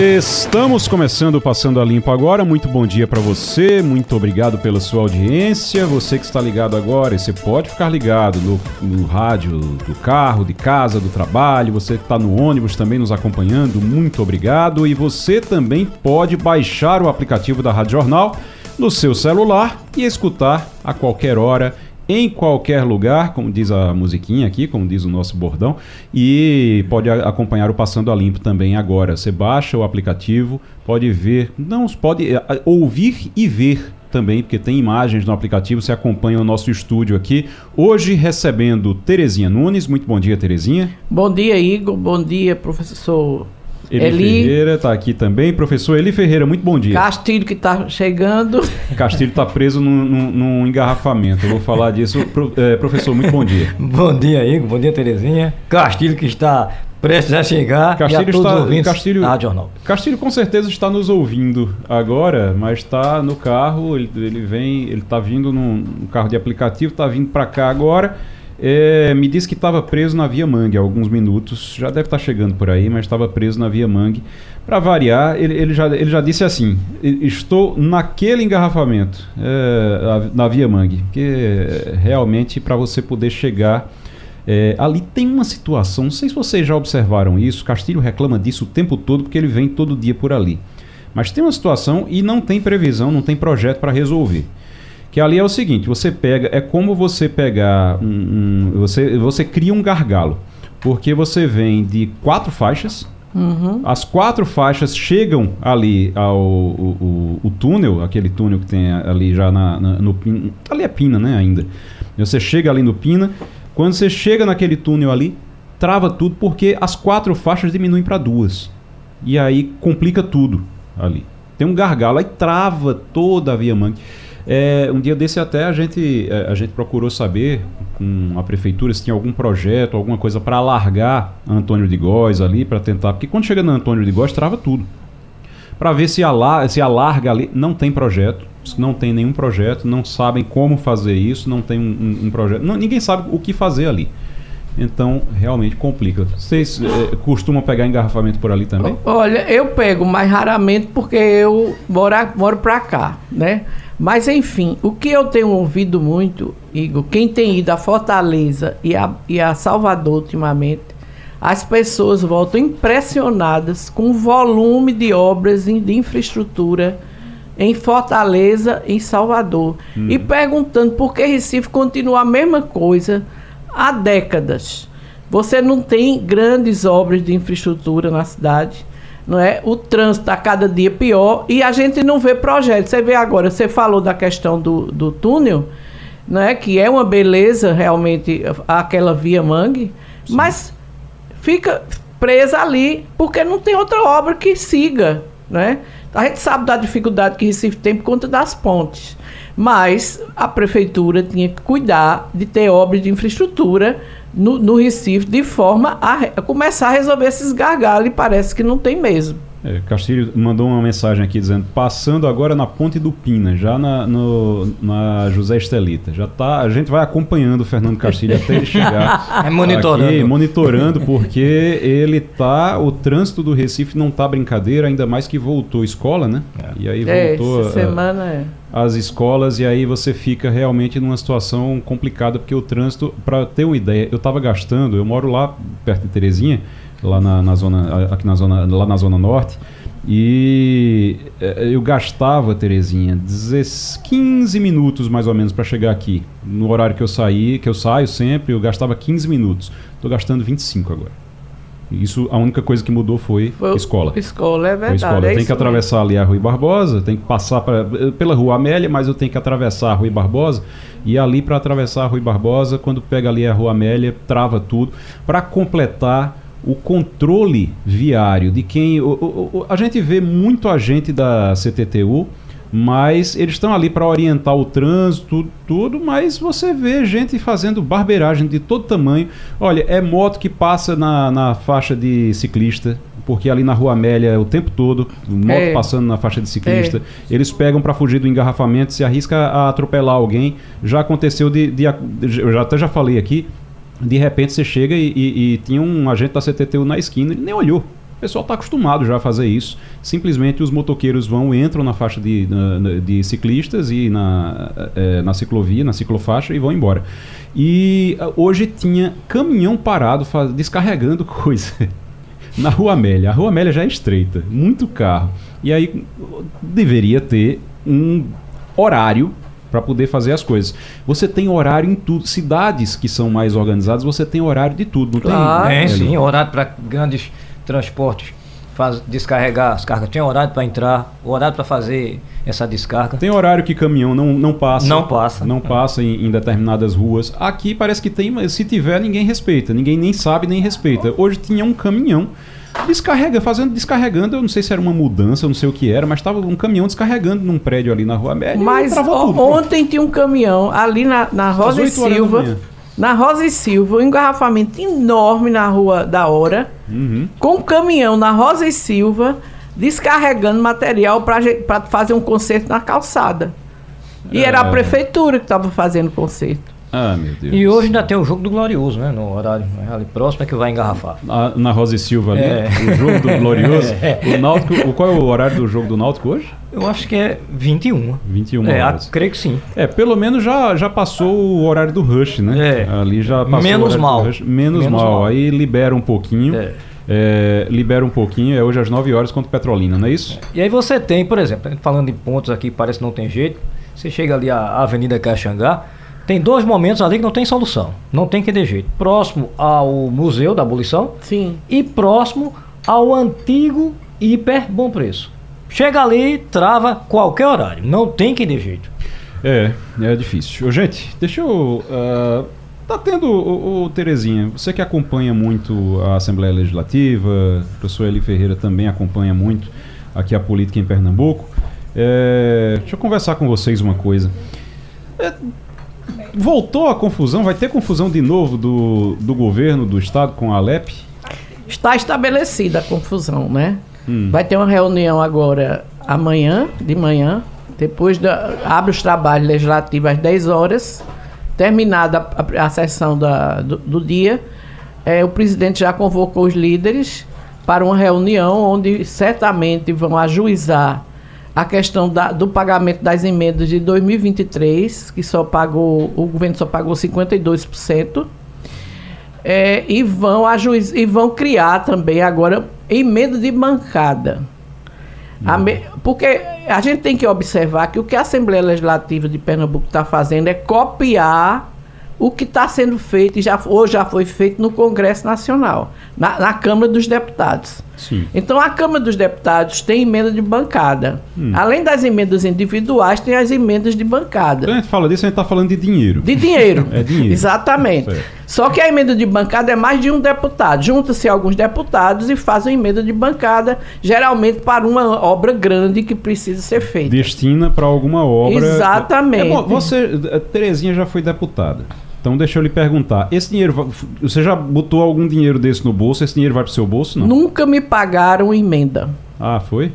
Estamos começando Passando a Limpo agora. Muito bom dia para você, muito obrigado pela sua audiência. Você que está ligado agora, você pode ficar ligado no, no rádio do carro, de casa, do trabalho. Você que está no ônibus também nos acompanhando, muito obrigado. E você também pode baixar o aplicativo da Rádio Jornal no seu celular e escutar a qualquer hora em qualquer lugar, como diz a musiquinha aqui, como diz o nosso bordão, e pode acompanhar o Passando a Limpo também agora. Você baixa o aplicativo, pode ver, não pode é, ouvir e ver também, porque tem imagens no aplicativo, você acompanha o nosso estúdio aqui. Hoje recebendo Terezinha Nunes. Muito bom dia, Terezinha. Bom dia, Igor. Bom dia, professor Eli, Eli Ferreira está aqui também. Professor Eli Ferreira, muito bom dia. Castilho que está chegando. Castilho está preso num, num, num, engarrafamento. Eu vou falar disso. Pro, é, professor, muito bom dia. bom dia, Igor. Bom dia, Terezinha. Castilho que está prestes a chegar. Castilho está ouvindo. Castilho, ah, jornal. Castilho com certeza está nos ouvindo agora, mas está no carro. Ele, ele vem, ele está vindo num, num carro de aplicativo, está vindo para cá agora. É, me disse que estava preso na Via Mangue há alguns minutos, já deve estar tá chegando por aí, mas estava preso na Via Mangue. Para variar, ele, ele, já, ele já disse assim: estou naquele engarrafamento é, na Via Mangue, que realmente para você poder chegar. É, ali tem uma situação, não sei se vocês já observaram isso, Castilho reclama disso o tempo todo porque ele vem todo dia por ali. Mas tem uma situação e não tem previsão, não tem projeto para resolver. Que ali é o seguinte, você pega, é como você pegar um, um você, você cria um gargalo. Porque você vem de quatro faixas, Uhum. As quatro faixas chegam ali ao o, o, o, túnel, aquele túnel que tem ali já na, na, no Ali é Pina, né, ainda. Você chega ali no Pina. Quando você chega naquele túnel ali, trava tudo porque as quatro faixas diminuem para duas. E aí complica tudo ali. Tem um gargalo, aí trava toda a via mangue. É, um dia desse até a gente, é, a gente procurou saber com a prefeitura se tinha algum projeto, alguma coisa para alargar Antônio de Góes ali, para tentar. Porque quando chega no Antônio de Góes, trava tudo. Para ver se, alar, se alarga ali. Não tem projeto, não tem nenhum projeto, não sabem como fazer isso, não tem um, um, um projeto. Não, ninguém sabe o que fazer ali. Então, realmente complica. Vocês é, costumam pegar engarrafamento por ali também? Olha, eu pego, mas raramente porque eu moro, moro para cá, né? Mas, enfim, o que eu tenho ouvido muito, Igor, quem tem ido a Fortaleza e a, e a Salvador ultimamente, as pessoas voltam impressionadas com o volume de obras de infraestrutura em Fortaleza e Salvador. Hum. E perguntando por que Recife continua a mesma coisa há décadas. Você não tem grandes obras de infraestrutura na cidade não é? O trânsito está cada dia pior e a gente não vê projetos. Você vê agora, você falou da questão do, do túnel, não é? Que é uma beleza realmente aquela via mangue, Sim. mas fica presa ali porque não tem outra obra que siga, né? A gente sabe da dificuldade que Recife tem por conta das pontes, mas a prefeitura tinha que cuidar de ter obras de infraestrutura no, no Recife de forma a, a, começar a resolver esses gargalos e parece que não tem mesmo. É, Castilho mandou uma mensagem aqui dizendo passando agora na Ponte do Pina, já na, no, na José Estelita. Já tá, a gente vai acompanhando o Fernando Castilho até ele chegar. É monitorando. Aqui, monitorando, porque ele tá. O trânsito do Recife não tá brincadeira, ainda mais que voltou escola, né? É. E aí é, voltou. Essa semana é as escolas e aí você fica realmente numa situação complicada porque o trânsito, para ter uma ideia, eu estava gastando, eu moro lá perto de Terezinha, lá na, na, zona aqui na zona lá na zona norte e eh, eu gastava Terezinha 15 minutos mais ou menos para chegar aqui. No horário que eu saí que eu saio sempre eu gastava 15 minutos. Estou gastando 25 agora isso, a única coisa que mudou foi, foi escola. Escola, é verdade. Escola. É tem que atravessar mesmo. ali a Rui Barbosa, tem que passar pra, pela Rua Amélia, mas eu tenho que atravessar a Rui Barbosa. E ali, para atravessar a Rui Barbosa, quando pega ali a Rua Amélia, trava tudo. Para completar o controle viário de quem. O, o, o, a gente vê muito agente da CTTU mas eles estão ali para orientar o trânsito, tudo, mas você vê gente fazendo barbeiragem de todo tamanho. Olha, é moto que passa na, na faixa de ciclista, porque ali na Rua Amélia é o tempo todo, moto é. passando na faixa de ciclista. É. Eles pegam para fugir do engarrafamento, se arrisca a atropelar alguém. Já aconteceu de, de, eu já, até já falei aqui, de repente você chega e, e, e tinha um agente da CTTU na esquina, ele nem olhou. O pessoal está acostumado já a fazer isso. Simplesmente os motoqueiros vão, entram na faixa de, na, de ciclistas e na, é, na ciclovia, na ciclofaixa e vão embora. E ah, hoje tinha caminhão parado faz, descarregando coisa na Rua Amélia. A Rua Amélia já é estreita, muito carro. E aí deveria ter um horário para poder fazer as coisas. Você tem horário em tudo. Cidades que são mais organizadas, você tem horário de tudo, não claro. tem? Tem, sim, horário para grandes transportes faz, descarregar as cargas. Tem horário para entrar, horário para fazer essa descarga. Tem horário que caminhão não, não passa. Não passa. Não passa em, em, determinadas ruas. Aqui parece que tem, mas se tiver, ninguém respeita. Ninguém nem sabe nem respeita. Hoje tinha um caminhão descarrega, fazendo, descarregando, eu não sei se era uma mudança, eu não sei o que era, mas estava um caminhão descarregando num prédio ali na Rua Média. Mas ontem tinha um caminhão ali na, na Rosa e Silva na Rosa e Silva, um engarrafamento enorme na Rua da Hora, uhum. com um caminhão na Rosa e Silva, descarregando material para fazer um concerto na calçada. E é. era a é. prefeitura que estava fazendo o concerto. Ah, meu Deus. E hoje ainda tem o jogo do Glorioso, né? No horário né? ali próximo é que vai engarrafar. Na, na Rosa e Silva ali, é. o jogo do Glorioso. É. O Náutico, qual é o horário do jogo do Náutico hoje? Eu acho que é 21. 21 é, horas. creio que sim. É, pelo menos já, já passou o horário do Rush, né? É. Ali já passou Menos mal. Menos, Menos mal. mal. Aí libera um pouquinho. É. É, libera um pouquinho, é hoje às 9 horas contra Petrolina, não é isso? E aí você tem, por exemplo, falando de pontos aqui, parece que não tem jeito. Você chega ali à Avenida Caxangá, tem dois momentos ali que não tem solução. Não tem que ter jeito. Próximo ao Museu da Abolição. Sim. E próximo ao antigo Hiper Bom Preço. Chega ali, trava qualquer horário. Não tem que ter jeito. É, é difícil. Gente, deixa eu. Uh, tá tendo, o, o, Terezinha, você que acompanha muito a Assembleia Legislativa, o professor Eli Ferreira também acompanha muito aqui a política em Pernambuco. É, deixa eu conversar com vocês uma coisa. É, voltou a confusão? Vai ter confusão de novo do, do governo do estado com a Alep? Está estabelecida a confusão, né? Hum. Vai ter uma reunião agora amanhã, de manhã, depois da, abre os trabalhos legislativos às 10 horas, terminada a, a sessão da, do, do dia, é, o presidente já convocou os líderes para uma reunião onde certamente vão ajuizar a questão da, do pagamento das emendas de 2023, que só pagou, o governo só pagou 52%, é, e, vão ajuiz, e vão criar também agora emenda de bancada. A me, porque a gente tem que observar que o que a Assembleia Legislativa de Pernambuco está fazendo é copiar o que está sendo feito e já, ou já foi feito no Congresso Nacional, na, na Câmara dos Deputados. Sim. Então a Câmara dos Deputados tem emenda de bancada. Hum. Além das emendas individuais, tem as emendas de bancada. Quando a gente fala disso, a gente está falando de dinheiro. De dinheiro. é dinheiro. Exatamente. Só que a emenda de bancada é mais de um deputado. Junta-se alguns deputados e fazem emenda de bancada, geralmente para uma obra grande que precisa ser feita. Destina para alguma obra. Exatamente. É, bom, você, Terezinha já foi deputada. Então deixa eu lhe perguntar, esse dinheiro, você já botou algum dinheiro desse no bolso? Esse dinheiro vai para o seu bolso, não? Nunca me pagaram emenda. Ah, foi?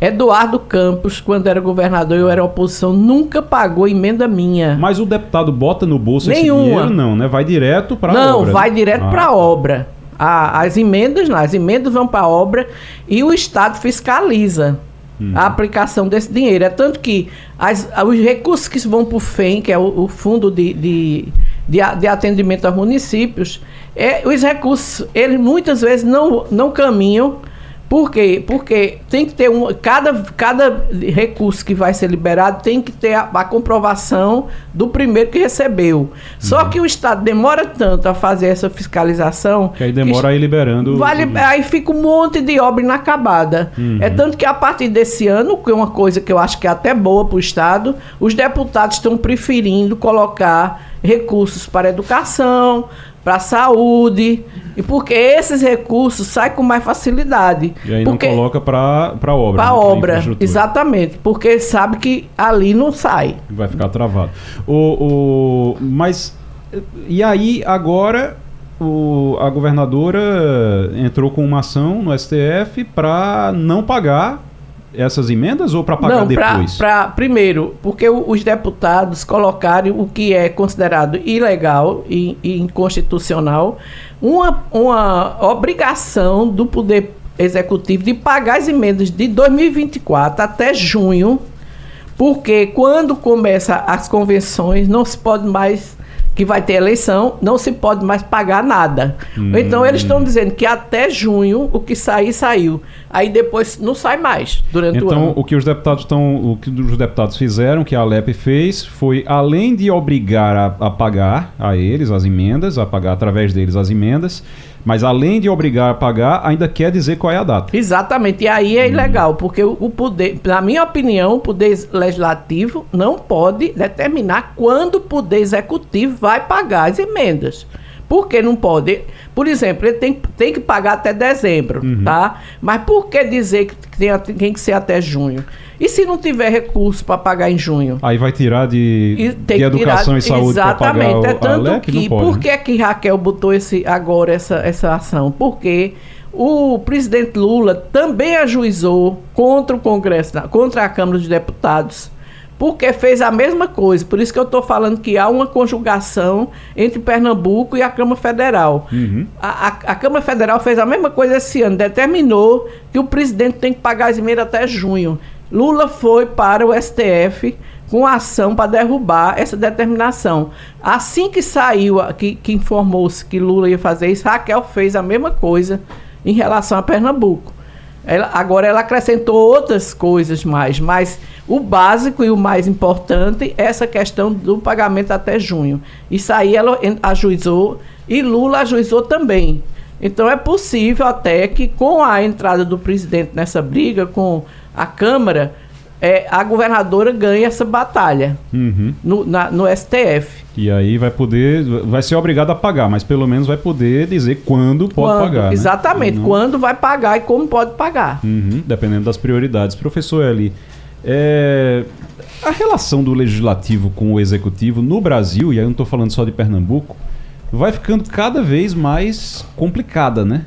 Eduardo Campos, quando era governador e eu era oposição, nunca pagou emenda minha. Mas o deputado bota no bolso Nenhuma. esse dinheiro? Não, né? Vai direto para obra. Não, vai né? direto ah. para a obra. as emendas, não, as emendas vão para a obra e o Estado fiscaliza hum. a aplicação desse dinheiro. É tanto que as, os recursos que vão para o FEM, que é o, o Fundo de, de de, de atendimento aos municípios, é, os recursos, eles muitas vezes não, não caminham. Por quê? Porque tem que ter um. Cada, cada recurso que vai ser liberado tem que ter a, a comprovação do primeiro que recebeu. Só uhum. que o Estado demora tanto a fazer essa fiscalização. Que aí demora que, aí liberando. Vai, aí fica um monte de obra inacabada. Uhum. É tanto que a partir desse ano, que é uma coisa que eu acho que é até boa para o Estado, os deputados estão preferindo colocar recursos para educação, para a saúde, e porque esses recursos saem com mais facilidade. E aí porque, não coloca para obra. Para né, obra, exatamente, porque sabe que ali não sai. Vai ficar travado. O, o, mas, e aí agora o, a governadora entrou com uma ação no STF para não pagar essas emendas ou para pagar não, depois? Pra, pra, primeiro, porque os deputados colocaram o que é considerado ilegal e, e inconstitucional, uma, uma obrigação do Poder Executivo de pagar as emendas de 2024 até junho, porque quando começa as convenções não se pode mais que vai ter eleição, não se pode mais pagar nada. Hum. Então eles estão dizendo que até junho o que sair saiu. Aí depois não sai mais durante então, o ano. Então o que os deputados estão, o que os deputados fizeram, que a Alep fez, foi além de obrigar a, a pagar a eles as emendas, a pagar através deles as emendas, mas além de obrigar a pagar, ainda quer dizer qual é a data. Exatamente. E aí é hum. ilegal, porque o, o poder, na minha opinião, o poder legislativo não pode determinar quando o poder executivo vai pagar as emendas. Por que não pode? Por exemplo, ele tem, tem que pagar até dezembro, uhum. tá? Mas por que dizer que tem, tem que ser até junho? E se não tiver recurso para pagar em junho? Aí vai tirar de, de educação tirar, e saúde para pagar Exatamente. É tanto que... Pode, por né? que, que Raquel botou esse, agora essa, essa ação? Porque o presidente Lula também ajuizou contra o Congresso, contra a Câmara dos Deputados porque fez a mesma coisa. Por isso que eu estou falando que há uma conjugação entre Pernambuco e a Câmara Federal. Uhum. A, a, a, Câmara Federal fez a mesma coisa esse ano, determinou que o presidente tem que pagar as emendas até junho. Lula foi para o STF com ação para derrubar essa determinação. Assim que saiu, que, que informou-se que Lula ia fazer isso, Raquel fez a mesma coisa em relação a Pernambuco. Ela, agora ela acrescentou outras coisas mais, mas o básico e o mais importante é essa questão do pagamento até junho. Isso aí ela ajuizou e Lula ajuizou também. Então é possível até que com a entrada do presidente nessa briga com a Câmara, é, a governadora ganha essa batalha uhum. no, na, no STF. E aí vai poder, vai ser obrigado a pagar, mas pelo menos vai poder dizer quando pode quando, pagar. Né? Exatamente, né? quando vai pagar e como pode pagar. Uhum, dependendo das prioridades. Professor Eli, é, a relação do legislativo com o executivo no Brasil, e aí eu não estou falando só de Pernambuco, vai ficando cada vez mais complicada, né?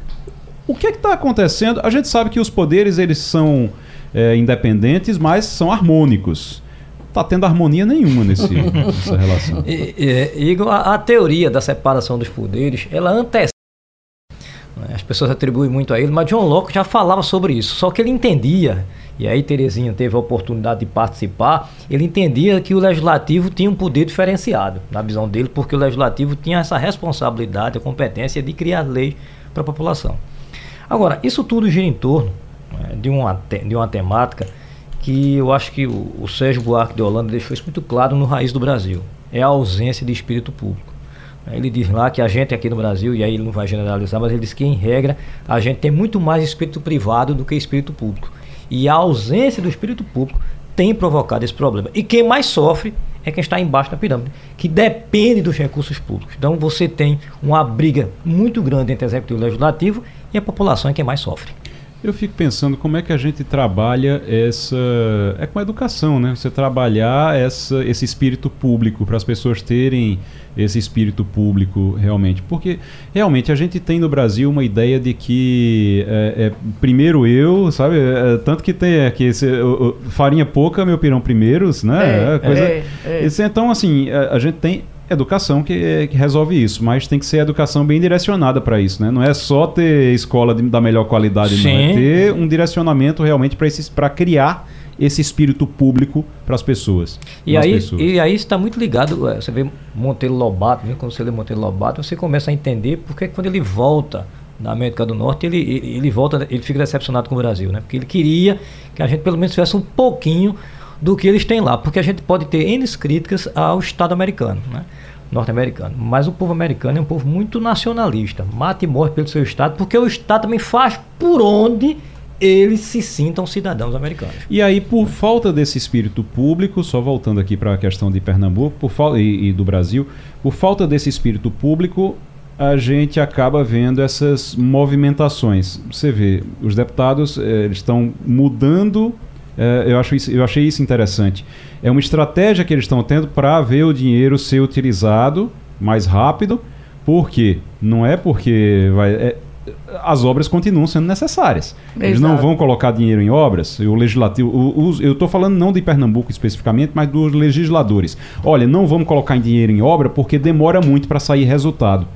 O que é que está acontecendo? A gente sabe que os poderes eles são é, independentes, mas são harmônicos tá tendo harmonia nenhuma nesse, nessa relação. E, e, Igor, a, a, teoria da separação dos poderes, ela antecede. Né? As pessoas atribuem muito a ele, mas John Locke já falava sobre isso. Só que ele entendia, e aí Terezinha teve a oportunidade de participar, ele entendia que o legislativo tinha um poder diferenciado, na visão dele, porque o legislativo tinha essa responsabilidade, a competência de criar lei para a população. Agora, isso tudo gira em torno de, uma, de uma temática que eu acho que o, o Sérgio Buarque de Holanda deixou isso muito claro no Raiz do Brasil. É a ausência de espírito público. Ele diz lá que a gente aqui no Brasil, e aí ele não vai generalizar, mas ele diz que em regra a gente tem muito mais espírito privado do que espírito público. E a ausência do espírito público tem provocado esse problema. E quem mais sofre é quem está embaixo da pirâmide, que depende dos recursos públicos. Então você tem uma briga muito grande entre executivo e legislativo e a população é quem mais sofre. Eu fico pensando como é que a gente trabalha essa. É com a educação, né? Você trabalhar essa, esse espírito público para as pessoas terem esse espírito público realmente. Porque realmente a gente tem no Brasil uma ideia de que é, é primeiro eu, sabe? É, tanto que tem aqui esse, o, o, farinha pouca, meu pirão primeiros, né? É, coisa, é, é. Esse, então, assim, a, a gente tem educação que, que, resolve isso, mas tem que ser educação bem direcionada para isso, né? Não é só ter escola de, da melhor qualidade, Sim. não é ter um direcionamento realmente para criar esse espírito público para as pessoas. E aí, pessoas. e aí está muito ligado, é, você vê Monteiro Lobato, né? quando você lê Monteiro Lobato, você começa a entender porque quando ele volta da América do Norte, ele, ele, ele volta, ele fica decepcionado com o Brasil, né? Porque ele queria que a gente pelo menos tivesse um pouquinho do que eles têm lá, porque a gente pode ter N críticas ao Estado americano, né? norte-americano. Mas o povo americano é um povo muito nacionalista, mata e morre pelo seu Estado, porque o Estado também faz por onde eles se sintam cidadãos americanos. E aí, por falta desse espírito público, só voltando aqui para a questão de Pernambuco por e, e do Brasil, por falta desse espírito público, a gente acaba vendo essas movimentações. Você vê, os deputados eh, estão mudando. Eh, eu, acho isso, eu achei isso interessante. É uma estratégia que eles estão tendo para ver o dinheiro ser utilizado mais rápido. Por quê? Não é porque vai. É, as obras continuam sendo necessárias. Exato. Eles não vão colocar dinheiro em obras. O legislativo, o, o, eu estou falando não de Pernambuco especificamente, mas dos legisladores. Olha, não vamos colocar dinheiro em obra porque demora muito para sair resultado.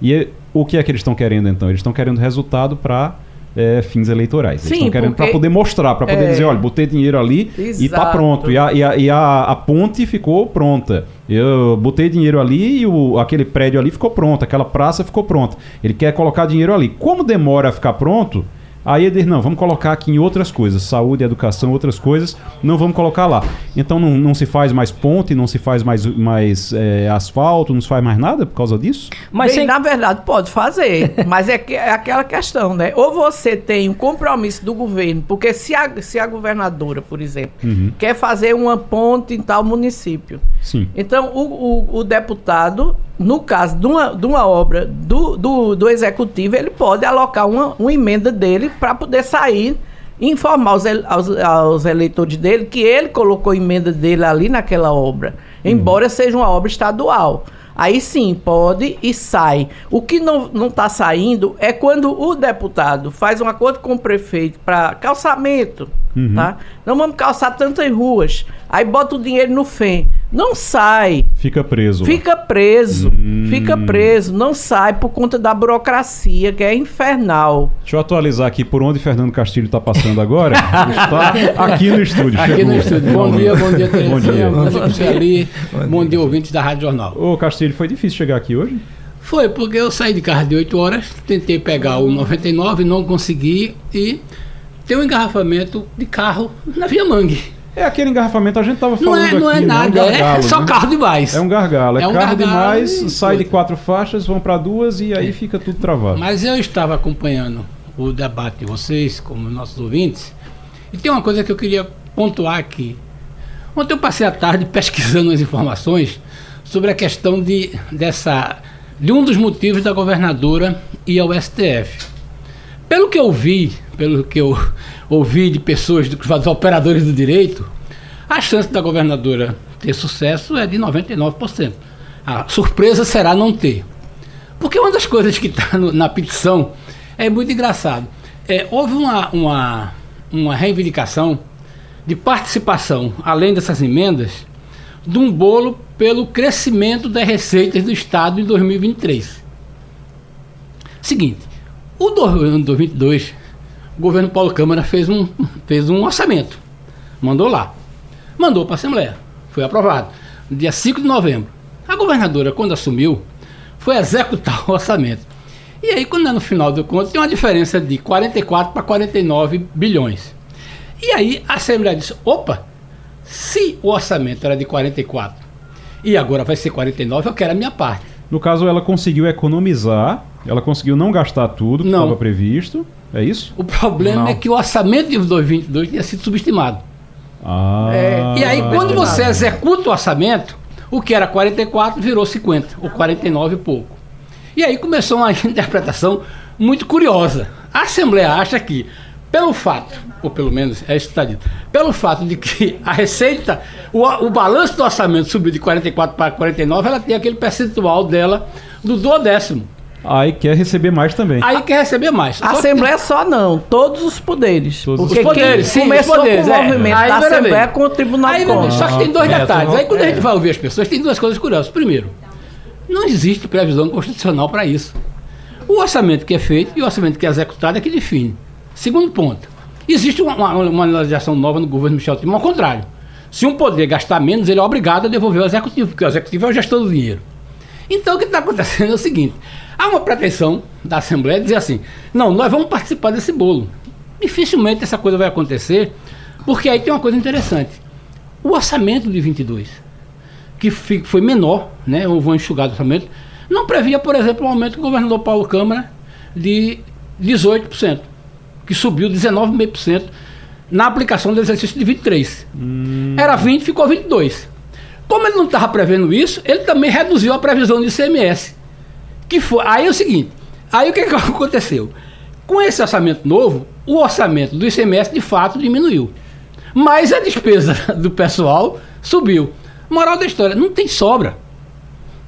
E é, o que é que eles estão querendo então? Eles estão querendo resultado para é, fins eleitorais. Eles estão querendo para poder mostrar, para poder é... dizer, olha, botei dinheiro ali Exato. e está pronto. E, a, e, a, e a, a, ponte ficou pronta. Eu botei dinheiro ali e o, aquele prédio ali ficou pronto, aquela praça ficou pronta. Ele quer colocar dinheiro ali. Como demora a ficar pronto, Aí ele diz, não, vamos colocar aqui em outras coisas, saúde, educação, outras coisas, não vamos colocar lá. Então não, não se faz mais ponte, não se faz mais, mais é, asfalto, não se faz mais nada por causa disso? Mas Bem, sem... na verdade pode fazer, mas é, que, é aquela questão, né? Ou você tem um compromisso do governo, porque se a, se a governadora, por exemplo, uhum. quer fazer uma ponte em tal município, Sim. então o, o, o deputado no caso de uma, de uma obra do, do, do executivo, ele pode alocar uma, uma emenda dele para poder sair e informar aos, aos, aos, eleitores dele que ele colocou emenda dele ali naquela obra, embora uhum. seja uma obra estadual. Aí sim, pode e sai. O que não está saindo é quando o deputado faz um acordo com o prefeito para calçamento, uhum. tá? Não vamos calçar tantas ruas. Aí bota o dinheiro no FEM. Não sai. Fica preso. Fica preso. Hum. Fica preso. Não sai por conta da burocracia, que é infernal. Deixa eu atualizar aqui por onde Fernando Castilho está passando agora. está aqui no estúdio. Aqui Chegou. no estúdio. Bom dia, bom dia, Bom dia. Bom dia, ali. Bom dia, ouvintes da Rádio Jornal. Ô, Castilho, foi difícil chegar aqui hoje? Foi, porque eu saí de casa de 8 horas, tentei pegar o 99, não consegui e tem um engarrafamento de carro na Via Mangue. É aquele engarrafamento, a gente tava falando não é, não aqui, é nada, é, um gargalo, é só né? carro demais. É um gargalo, é, é um carro demais, sai de quatro faixas, vão para duas e aí é. fica tudo travado. Mas eu estava acompanhando o debate de vocês, como nossos ouvintes, e tem uma coisa que eu queria pontuar aqui. Ontem eu passei a tarde pesquisando as informações sobre a questão de, dessa, de um dos motivos da governadora ir ao STF. Pelo que eu vi, pelo que eu ouvi de pessoas, dos operadores do direito, a chance da governadora ter sucesso é de 99%. A surpresa será não ter. Porque uma das coisas que está na petição é muito engraçado. É, houve uma, uma, uma reivindicação de participação, além dessas emendas, de um bolo pelo crescimento das receitas do Estado em 2023. Seguinte, o ano 2022 o governo Paulo Câmara fez um, fez um orçamento. Mandou lá. Mandou para a Assembleia. Foi aprovado. No dia 5 de novembro. A governadora, quando assumiu, foi executar o orçamento. E aí, quando é no final do conto, tem uma diferença de 44 para 49 bilhões. E aí a Assembleia disse: opa, se o orçamento era de 44 e agora vai ser 49, eu quero a minha parte. No caso, ela conseguiu economizar, ela conseguiu não gastar tudo que estava previsto. É isso? O problema Não. é que o orçamento de 2022 tinha sido subestimado. Ah, é, e aí, quando você executa o orçamento, o que era 44 virou 50, ou 49 e pouco. E aí começou uma interpretação muito curiosa. A Assembleia acha que, pelo fato, ou pelo menos é isso que está dito, pelo fato de que a receita, o, o balanço do orçamento subiu de 44 para 49, ela tem aquele percentual dela do duodécimo. Aí quer receber mais também. Aí quer receber mais. A Assembleia que... só não, todos os poderes. Todos os poderes, sim, começou os poderes, com o é. movimento da Assembleia com o Tribunal aí, Contas. Só que tem dois é, detalhes. Aí quando é. a gente vai ouvir as pessoas, tem duas coisas curiosas. Primeiro, não existe previsão constitucional para isso. O orçamento que é feito e o orçamento que é executado é que define. Segundo ponto, existe uma, uma, uma legislação nova no governo Michel Temer, ao contrário. Se um poder gastar menos, ele é obrigado a devolver ao executivo, porque o executivo é o gestor do dinheiro. Então o que está acontecendo é o seguinte: Há uma pretensão da Assembleia de dizer assim: não, nós vamos participar desse bolo. Dificilmente essa coisa vai acontecer, porque aí tem uma coisa interessante. O orçamento de 22, que foi menor, né, houve um enxugado orçamento, não previa, por exemplo, o um aumento do governador Paulo Câmara de 18%, que subiu 19,5% na aplicação do exercício de 23. Hum. Era 20, ficou 22. Como ele não estava prevendo isso, ele também reduziu a previsão de ICMS Que foi, aí é o seguinte, aí o que, que aconteceu? Com esse orçamento novo, o orçamento do ICMS de fato diminuiu. Mas a despesa do pessoal subiu. Moral da história, não tem sobra.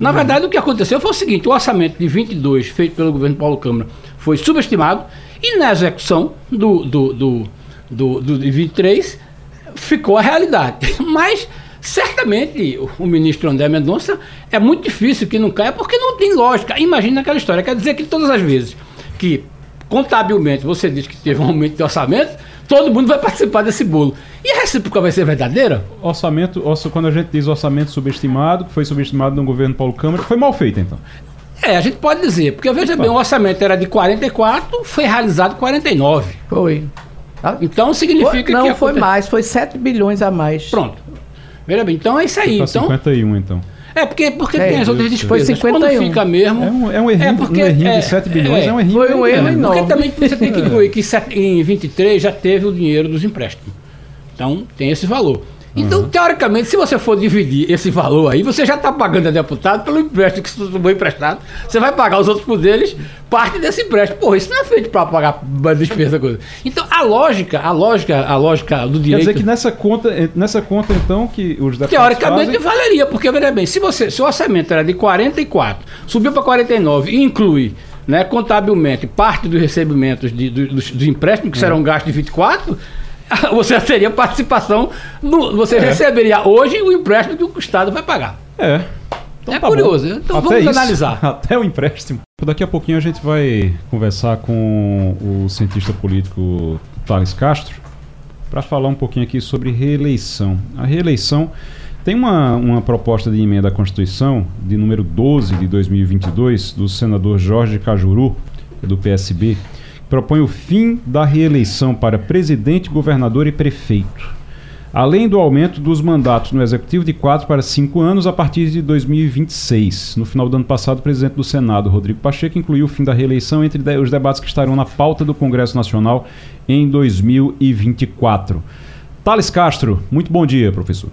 Na uhum. verdade, o que aconteceu foi o seguinte: o orçamento de 22, feito pelo governo Paulo Câmara, foi subestimado, e na execução do, do, do, do, do de 23 ficou a realidade. Mas certamente o ministro André Mendonça é muito difícil que não caia, porque não tem lógica. Imagina aquela história, quer dizer que todas as vezes que contabilmente você diz que teve um aumento de orçamento, todo mundo vai participar desse bolo. E a recíproca vai ser verdadeira? Orçamento, quando a gente diz orçamento subestimado, que foi subestimado no governo Paulo Câmara, foi mal feito então. É, a gente pode dizer, porque veja bem, o orçamento era de 44, foi realizado 49. Foi. Então significa foi, não, que. Não, foi mais, foi 7 bilhões a mais. Pronto. Veja bem, então é isso aí. Tá então, 51, então. É, porque, porque é, tem as outras despesas. Foi 51. Quando fica mesmo. É um, é um errinho, é porque, um errinho é, de 7 bilhões, é, é um errinho. Foi um erro enorme. Porque também você tem que incluir que em 23 já teve o dinheiro dos empréstimos. Então tem esse valor. Então, uhum. teoricamente, se você for dividir esse valor aí, você já está pagando a deputado pelo empréstimo que você tomou emprestado. Você vai pagar os outros poderes parte desse empréstimo. Porra, isso não é feito para pagar despesa coisa. Então, a lógica, a lógica, a lógica do direito. Quer dizer que nessa conta, eh, nessa conta então que os deputados Teoricamente fazem... valeria, porque veja bem, se você, se o orçamento era de 44, subiu para 49 e inclui né, contabilmente parte dos recebimentos de, dos, dos empréstimos que serão gastos de 24, você teria participação, no, você é. receberia hoje o empréstimo que o Estado vai pagar. É. Então é tá curioso, bom. então Até vamos isso, analisar. Até o empréstimo. Daqui a pouquinho a gente vai conversar com o cientista político Thales Castro para falar um pouquinho aqui sobre reeleição. A reeleição tem uma, uma proposta de emenda à Constituição, de número 12 de 2022, do senador Jorge Cajuru, do PSB, propõe o fim da reeleição para presidente, governador e prefeito, além do aumento dos mandatos no Executivo de 4 para 5 anos a partir de 2026. No final do ano passado, o presidente do Senado, Rodrigo Pacheco, incluiu o fim da reeleição entre os debates que estarão na pauta do Congresso Nacional em 2024. Thales Castro, muito bom dia, professor.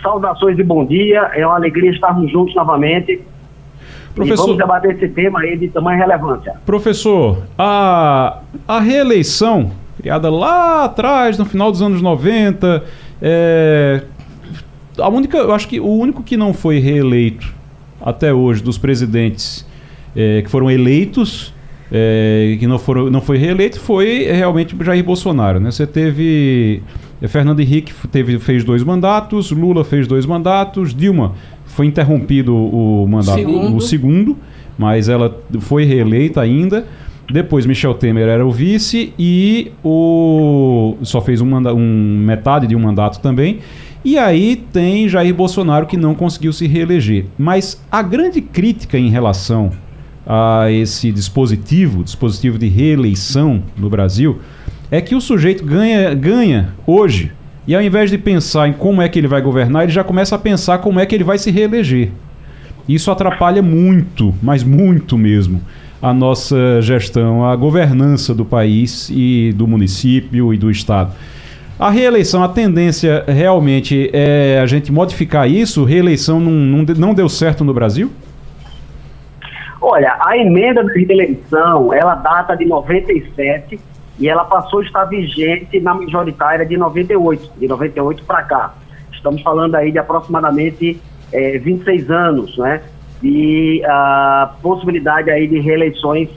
Saudações e bom dia. É uma alegria estarmos juntos novamente Professor, e vamos debater esse tema aí de tamanha relevância. Professor, a, a reeleição, criada lá atrás, no final dos anos 90, é, a única, eu acho que o único que não foi reeleito até hoje dos presidentes é, que foram eleitos, é, que não, foram, não foi reeleito, foi realmente Jair Bolsonaro. Né? Você teve. É, Fernando Henrique teve, fez dois mandatos, Lula fez dois mandatos, Dilma foi interrompido o mandato, segundo. o segundo, mas ela foi reeleita ainda. Depois Michel Temer era o vice e o só fez um, manda, um metade de um mandato também. E aí tem Jair Bolsonaro que não conseguiu se reeleger. Mas a grande crítica em relação a esse dispositivo, dispositivo de reeleição no Brasil, é que o sujeito ganha, ganha hoje e ao invés de pensar em como é que ele vai governar, ele já começa a pensar como é que ele vai se reeleger. Isso atrapalha muito, mas muito mesmo, a nossa gestão, a governança do país e do município e do estado. A reeleição, a tendência realmente é a gente modificar isso? Reeleição não, não, não deu certo no Brasil? Olha, a emenda de reeleição, ela data de 97 e ela passou a estar vigente na majoritária de 98, de 98 para cá. Estamos falando aí de aproximadamente é, 26 anos, né? De uh, possibilidade aí de reeleições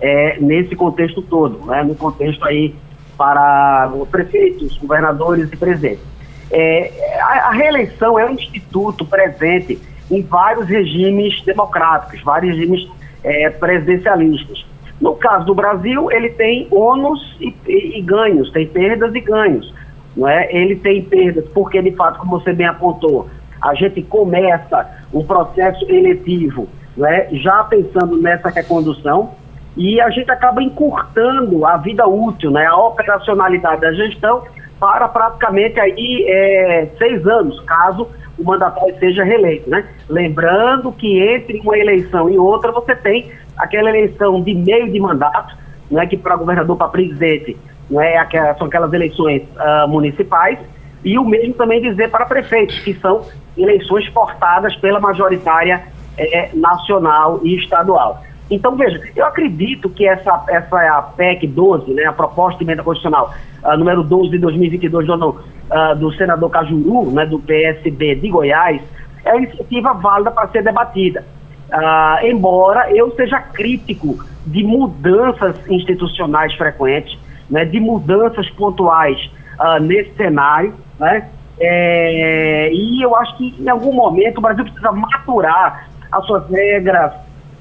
é, nesse contexto todo, né? No contexto aí para prefeitos, governadores e presidentes. É, a, a reeleição é um instituto presente em vários regimes democráticos, vários regimes é, presidencialistas. No caso do Brasil, ele tem ônus e, e, e, ganhos, tem perdas e ganhos. Não é? Ele tem perdas porque, de fato, como você bem apontou, a gente começa um processo eletivo é? já pensando nessa recondução e a gente acaba encurtando a vida útil, né? a operacionalidade da gestão para praticamente aí é, seis anos, caso o mandatário seja reeleito. Né? Lembrando que entre uma eleição e outra você tem aquela eleição de meio de mandato, não é que para governador, para presidente, não é aquelas, são aquelas eleições uh, municipais, e o mesmo também dizer para prefeitos, que são eleições portadas pela majoritária é, nacional e estadual. Então, veja, eu acredito que essa, essa é PEC 12, né, a proposta de emenda constitucional uh, número 12 de 2022 do, uh, do senador Cajuru, né, do PSB de Goiás, é uma iniciativa válida para ser debatida. Uh, embora eu seja crítico de mudanças institucionais frequentes, né, de mudanças pontuais uh, nesse cenário, né, é, e eu acho que em algum momento o Brasil precisa maturar as suas regras,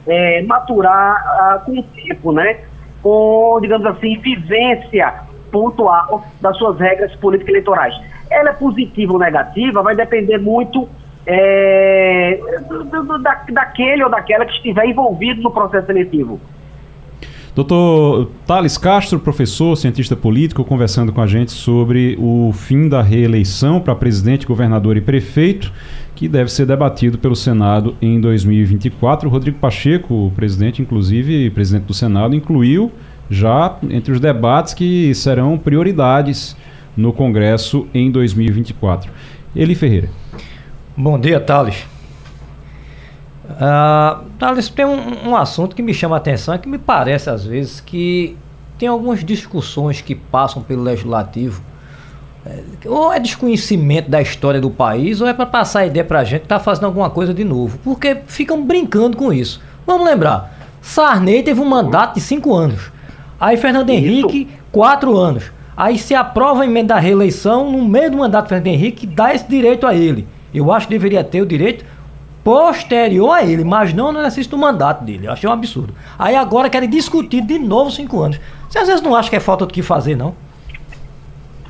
é, maturar uh, com o tempo, né, com, digamos assim, vivência pontual das suas regras políticas eleitorais. Ela é positiva ou negativa, vai depender muito é, do, do, da, daquele ou daquela que estiver envolvido no processo seletivo. Doutor Thales Castro, professor, cientista político, conversando com a gente sobre o fim da reeleição para presidente, governador e prefeito, que deve ser debatido pelo Senado em 2024. O Rodrigo Pacheco, presidente, inclusive, presidente do Senado, incluiu já entre os debates que serão prioridades no Congresso em 2024. Eli Ferreira. Bom dia, Thales. Uh, Thales, tem um, um, assunto que me chama a atenção, que me parece às vezes que tem algumas discussões que passam pelo legislativo, é, ou é desconhecimento da história do país, ou é para passar a ideia para a gente que está fazendo alguma coisa de novo, porque ficam brincando com isso. Vamos lembrar, Sarney teve um mandato de cinco anos, aí Fernando Henrique, quatro anos. Aí se aprova a emenda da reeleição, no meio do mandato do Fernando Henrique, dá esse direito a ele. Eu acho que deveria ter o direito posterior a ele, mas não no exercício do mandato dele. Eu achei um absurdo. Aí agora querem discutir de novo cinco anos. Você às vezes não acha que é falta do que fazer, não?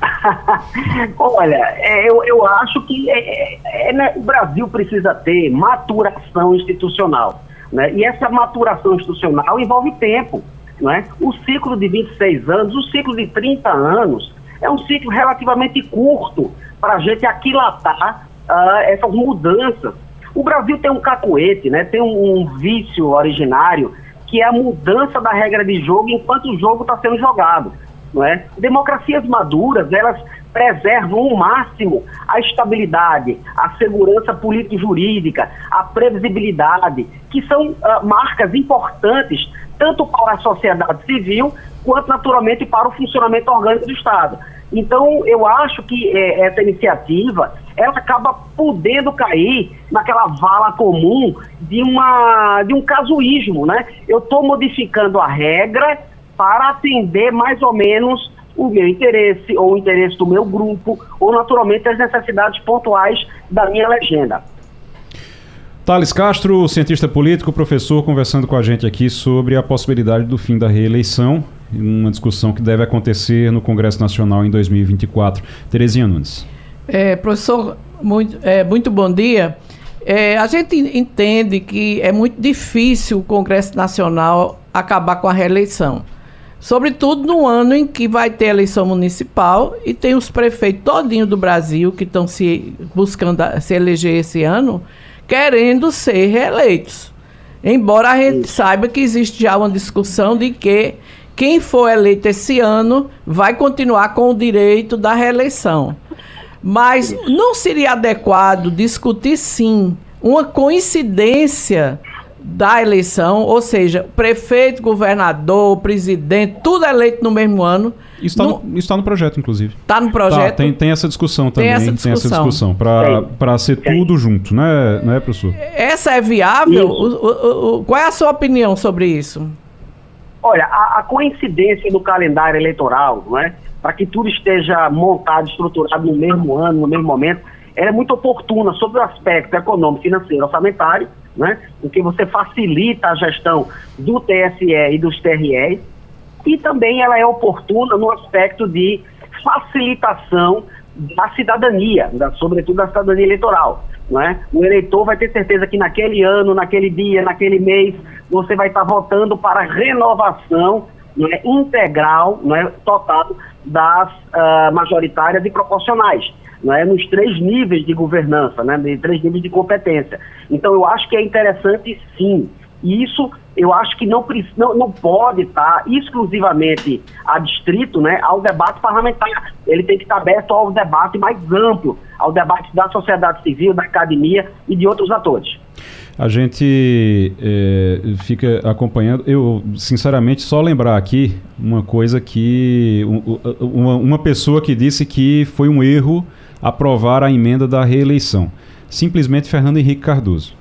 Olha, é, eu, eu acho que é, é, é, né, o Brasil precisa ter maturação institucional. Né? E essa maturação institucional envolve tempo. Né? O ciclo de 26 anos, o ciclo de 30 anos, é um ciclo relativamente curto para a gente aquilatar uh, essas mudanças o Brasil tem um cacoete, né? tem um, um vício originário, que é a mudança da regra de jogo enquanto o jogo está sendo jogado. Não é? Democracias maduras, elas preservam o máximo a estabilidade, a segurança político-jurídica, a previsibilidade, que são uh, marcas importantes tanto para a sociedade civil quanto, naturalmente, para o funcionamento orgânico do Estado. Então, eu acho que é, essa iniciativa ela acaba podendo cair naquela vala comum de, uma, de um casuísmo, né? Eu estou modificando a regra para atender mais ou menos o meu interesse, ou o interesse do meu grupo, ou naturalmente as necessidades pontuais da minha legenda. Thales Castro, cientista político, professor, conversando com a gente aqui sobre a possibilidade do fim da reeleição, uma discussão que deve acontecer no Congresso Nacional em 2024. Terezinha Nunes. É, professor, muito, é, muito bom dia. É, a gente entende que é muito difícil o Congresso Nacional acabar com a reeleição. Sobretudo no ano em que vai ter eleição municipal e tem os prefeitos todinho do Brasil que estão se buscando se eleger esse ano, querendo ser reeleitos. Embora a gente saiba que existe já uma discussão de que quem for eleito esse ano vai continuar com o direito da reeleição. Mas não seria adequado discutir sim uma coincidência da eleição, ou seja, prefeito, governador, presidente, tudo eleito no mesmo ano. Isso está no, no, tá no, projeto, inclusive. Está no projeto? Tá, tem, tem essa discussão também. Tem essa discussão. discussão para ser tudo junto, né, né, professor? Essa é viável? O, o, o, qual é a sua opinião sobre isso? Olha, a, a coincidência do calendário eleitoral, não é? para que tudo esteja montado, estruturado no mesmo ano, no mesmo momento, ela é muito oportuna sobre o aspecto econômico, financeiro, orçamentário, né, você facilita a gestão do TSE e dos TRE, e também ela é oportuna no aspecto de facilitação da cidadania, da, sobretudo da cidadania eleitoral. Né? O eleitor vai ter certeza que naquele ano, naquele dia, naquele mês, você vai estar votando para renovação né, integral, né, total das uh, majoritárias e proporcionais, né, nos três níveis de governança, né, de três níveis de competência. Então, eu acho que é interessante, sim. E isso eu acho que não, não, não pode estar exclusivamente adstrito né, ao debate parlamentar. Ele tem que estar aberto ao debate mais amplo, ao debate da sociedade civil, da academia e de outros atores. A gente é, fica acompanhando. Eu, sinceramente, só lembrar aqui uma coisa que. Uma, uma pessoa que disse que foi um erro aprovar a emenda da reeleição. Simplesmente Fernando Henrique Cardoso.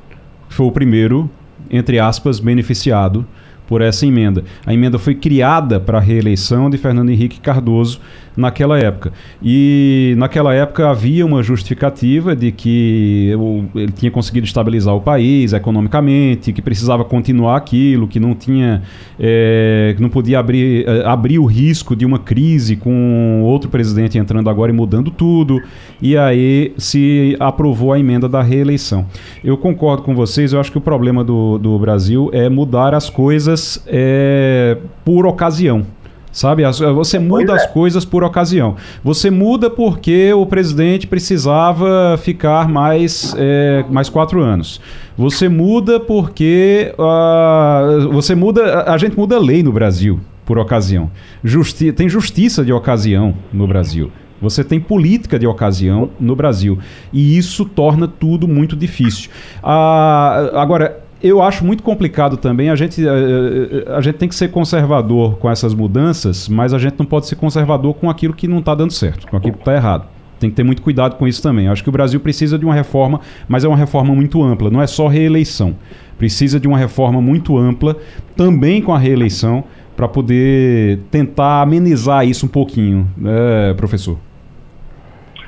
Foi o primeiro, entre aspas, beneficiado por essa emenda. A emenda foi criada para a reeleição de Fernando Henrique Cardoso naquela época. E naquela época havia uma justificativa de que ele tinha conseguido estabilizar o país economicamente, que precisava continuar aquilo, que não tinha, é, que não podia abrir, é, abrir o risco de uma crise com outro presidente entrando agora e mudando tudo. E aí se aprovou a emenda da reeleição. Eu concordo com vocês, eu acho que o problema do, do Brasil é mudar as coisas é, por ocasião. Sabe? Você muda é. as coisas por ocasião. Você muda porque o presidente precisava ficar mais, é, mais quatro anos. Você muda porque uh, você muda. A gente muda a lei no Brasil por ocasião. Justi tem justiça de ocasião no Brasil. Você tem política de ocasião no Brasil. E isso torna tudo muito difícil. Ah, agora, eu acho muito complicado também. A gente, a, eh, eh, eh, a, gente tem que ser conservador com essas mudanças, mas a gente não pode ser conservador com aquilo que não está dando certo, com aquilo que está errado. Tem que ter muito cuidado com isso também. Acho que o Brasil precisa de uma reforma, mas é uma reforma muito ampla, não é só reeleição. Precisa de uma reforma muito ampla, também com a reeleição, para poder tentar amenizar isso um pouquinho, né, professor?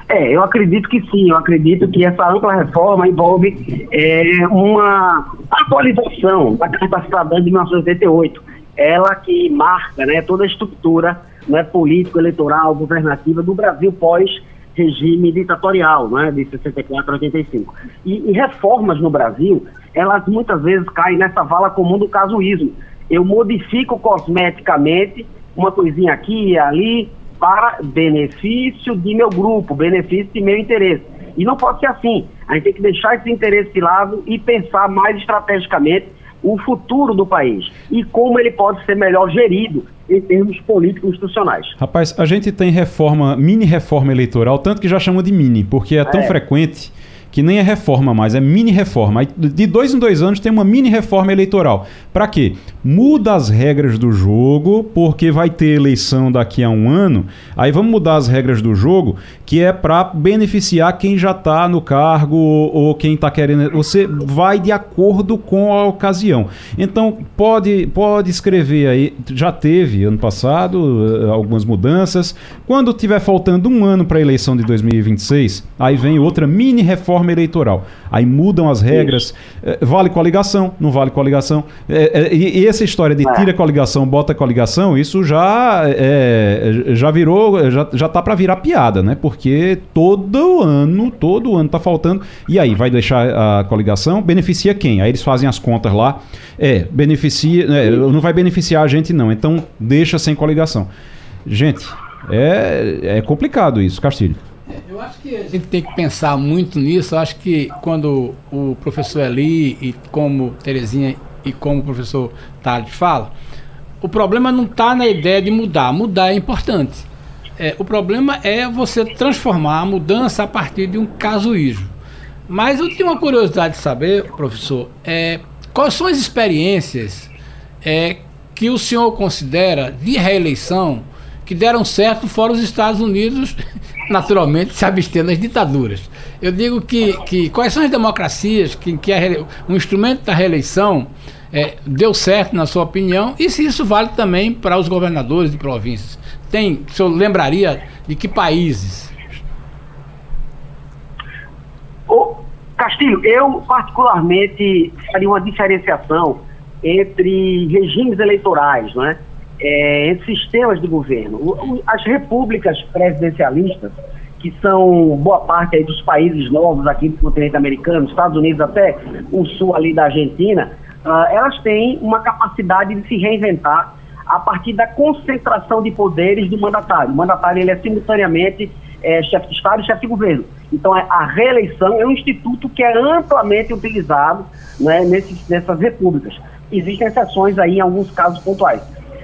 É, eu acredito que sim, eu acredito que essa ampla reforma envolve é, uma atualização da Carta Cidadã de 1988, ela que marca né, toda a estrutura né, político, eleitoral, governativa do Brasil pós regime ditatorial, né, de 64 a 85. E, e reformas no Brasil, elas muitas vezes caem nessa vala comum do casuísmo. Eu modifico cosmeticamente uma coisinha aqui e ali, para benefício de meu grupo, benefício de meu interesse. E não pode ser assim. A gente tem que deixar esse interesse de lado e pensar mais estrategicamente o futuro do país e como ele pode ser melhor gerido em termos políticos institucionais. Rapaz, a gente tem reforma, mini reforma eleitoral, tanto que já chama de mini, porque é tão é. frequente que nem é reforma mais, é mini reforma. de dois em dois anos tem uma mini reforma eleitoral. Para quê? Muda as regras do jogo, porque vai ter eleição daqui a um ano. Aí vamos mudar as regras do jogo, que é para beneficiar quem já está no cargo ou quem está querendo. Você vai de acordo com a ocasião. Então pode pode escrever aí. Já teve ano passado eh, algumas mudanças. Quando tiver faltando um ano para a eleição de 2026, aí vem outra mini reforma reforma eleitoral. Aí mudam as regras. É, vale coligação, não vale coligação. É, é, e, e, essa história de tira coligação, bota coligação, isso já, é, já virou, já, já tá para virar piada, né? Porque todo ano, todo ano tá faltando. E aí, vai deixar a coligação? Beneficia quem? Aí eles fazem as contas lá. É, beneficia. É, não vai beneficiar a gente, não. Então deixa sem coligação. Gente, é, é complicado isso, Castilho. Eu acho que a gente tem que pensar muito nisso. Eu acho que quando o professor Eli e como Terezinha e como o professor Tales fala, o problema não está na ideia de mudar. Mudar é importante. É, o problema é você transformar a mudança a partir de um casuísmo. Mas eu tenho uma curiosidade de saber, professor, é, quais são as experiências é, que o senhor considera de reeleição que deram certo fora os Estados Unidos naturalmente, se abster das ditaduras. Eu digo que, que quais são as democracias que, que a, o instrumento da reeleição é, deu certo, na sua opinião, e se isso vale também para os governadores de províncias. Tem, o senhor lembraria de que países? Ô, Castilho, eu particularmente faria uma diferenciação entre regimes eleitorais, não é? É, esses sistemas de governo. As repúblicas presidencialistas, que são boa parte dos países novos aqui do continente americano, Estados Unidos até o sul ali da Argentina, uh, elas têm uma capacidade de se reinventar a partir da concentração de poderes do mandatário. O mandatário ele é simultaneamente é, chefe de Estado e chefe de governo. Então, é, a reeleição é um instituto que é amplamente utilizado né, nesses, nessas repúblicas. Existem exceções aí em alguns casos pontuais.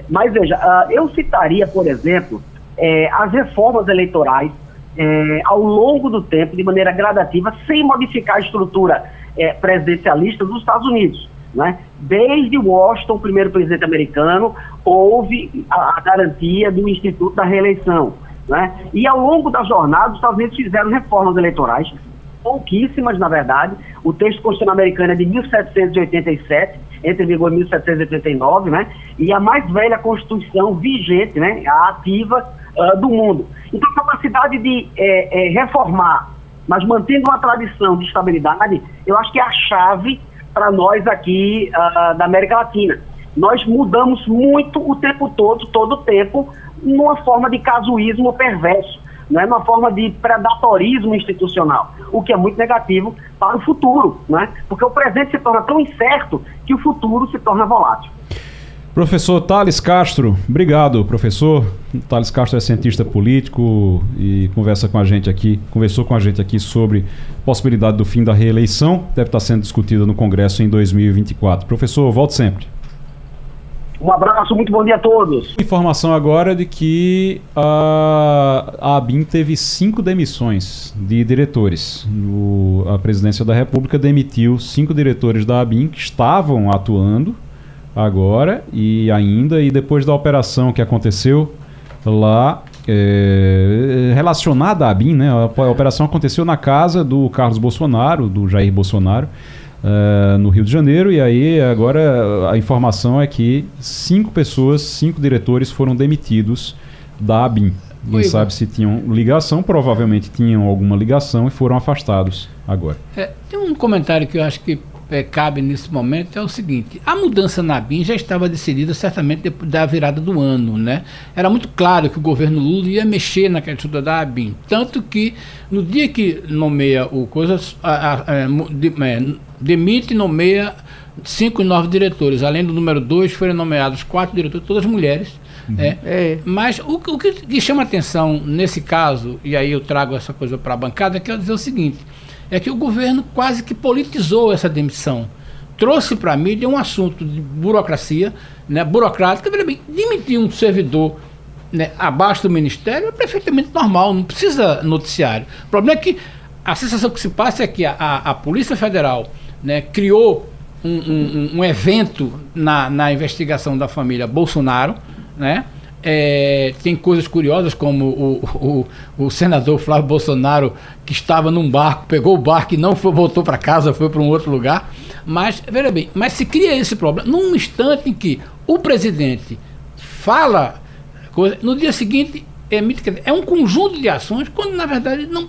Mas veja, uh, eu citaria, por exemplo, eh, as reformas eleitorais eh, ao longo do tempo, de maneira gradativa, sem modificar a estrutura é, presidencialistas dos Estados Unidos. Né? Desde Washington, o primeiro presidente americano, houve a, a garantia do Instituto da Reeleição. Né? E ao longo da jornada, os Estados Unidos fizeram reformas eleitorais, pouquíssimas, na verdade. O texto constitucional americano é de 1787, entre vigor em 1789, né? E a mais velha Constituição vigente, né? A ativa uh, do mundo. Então, a capacidade de é, é, reformar, mas mantendo uma tradição de estabilidade, eu acho que é a chave para nós aqui uh, da América Latina. Nós mudamos muito o tempo todo, todo o tempo, numa forma de casuísmo perverso, né, numa forma de predatorismo institucional, o que é muito negativo para o futuro, né, porque o presente se torna tão incerto que o futuro se torna volátil. Professor Thales Castro, obrigado, professor. Thales Castro é cientista político e conversa com a gente aqui, conversou com a gente aqui sobre possibilidade do fim da reeleição, deve estar sendo discutida no Congresso em 2024. Professor, volte sempre. Um abraço, muito bom dia a todos. Informação agora de que a, a ABIN teve cinco demissões de diretores. O, a presidência da República demitiu cinco diretores da ABIN que estavam atuando agora e ainda, e depois da operação que aconteceu lá, é, relacionada à ABIN, né? A, operação aconteceu na casa do Carlos Bolsonaro, do Jair Bolsonaro. Uh, no Rio de Janeiro, e aí agora a informação é que cinco pessoas, cinco diretores foram demitidos da ABIN. Não sabe se tinham ligação, provavelmente tinham alguma ligação e foram afastados agora. É, tem um comentário que eu acho que é, cabe nesse momento é o seguinte: a mudança na BIM já estava decidida certamente depois da virada do ano, né? Era muito claro que o governo Lula ia mexer na questão da BIM, tanto que no dia que nomeia o coisas é, demite e nomeia cinco e nove diretores, além do número dois foram nomeados quatro diretores, todas mulheres. Uhum. É. é. Mas o, o que, que chama atenção nesse caso, e aí eu trago essa coisa para a bancada, é que eu dizer o seguinte: é que o governo quase que politizou essa demissão. Trouxe para a mídia um assunto de burocracia, né, burocrática. Demitir um servidor né, abaixo do ministério é perfeitamente normal, não precisa noticiário. O problema é que a sensação que se passa é que a, a, a Polícia Federal né, criou um, um, um evento na, na investigação da família Bolsonaro, né? É, tem coisas curiosas, como o, o, o, senador Flávio Bolsonaro, que estava num barco, pegou o barco e não foi, voltou para casa, foi para um outro lugar. Mas, veja bem, mas se cria esse problema num instante em que o presidente fala, coisa, no dia seguinte emite. É um conjunto de ações, quando na verdade não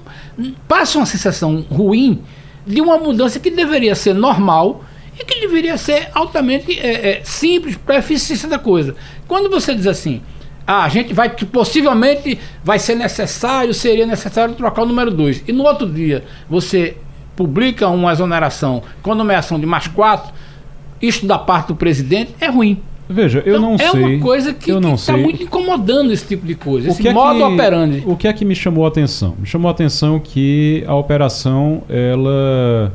passa uma sensação ruim de uma mudança que deveria ser normal e que deveria ser altamente é, é, simples para a eficiência da coisa. Quando você diz assim ah, a gente vai que possivelmente vai ser necessário, seria necessário trocar o número 2. E no outro dia você publica uma exoneração com a nomeação de mais quatro, isso da parte do presidente é ruim. Veja, eu então, não é sei. É uma coisa que está muito incomodando esse tipo de coisa, o esse é modo que, operandi. O que é que me chamou a atenção? Me chamou a atenção que a operação, ela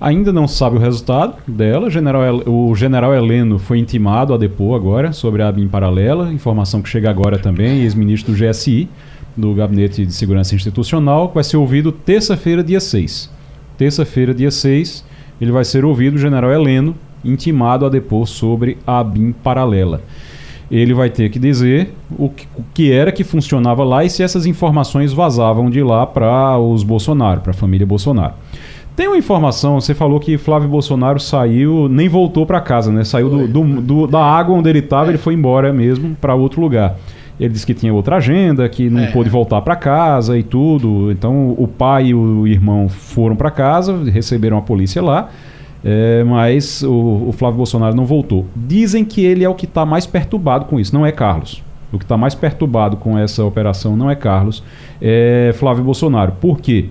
Ainda não sabe o resultado dela. General, o general Heleno foi intimado a depor agora sobre a ABIN paralela, informação que chega agora também, ex-ministro do GSI, do Gabinete de Segurança Institucional, vai ser ouvido terça-feira, dia 6. Terça-feira, dia 6, ele vai ser ouvido, o general Heleno, intimado a depor sobre a ABIN paralela. Ele vai ter que dizer o que, o que era que funcionava lá e se essas informações vazavam de lá para os Bolsonaro, para a família Bolsonaro. Tem uma informação, você falou que Flávio Bolsonaro saiu, nem voltou para casa, né? Saiu do, do, do, da água onde ele estava, é. ele foi embora mesmo para outro lugar. Ele disse que tinha outra agenda, que não é. pôde voltar para casa e tudo. Então o pai e o irmão foram para casa, receberam a polícia lá, é, mas o, o, Flávio Bolsonaro não voltou. Dizem que ele é o que está mais perturbado com isso, não é Carlos. O que está mais perturbado com essa operação não é Carlos, é Flávio Bolsonaro. Por quê?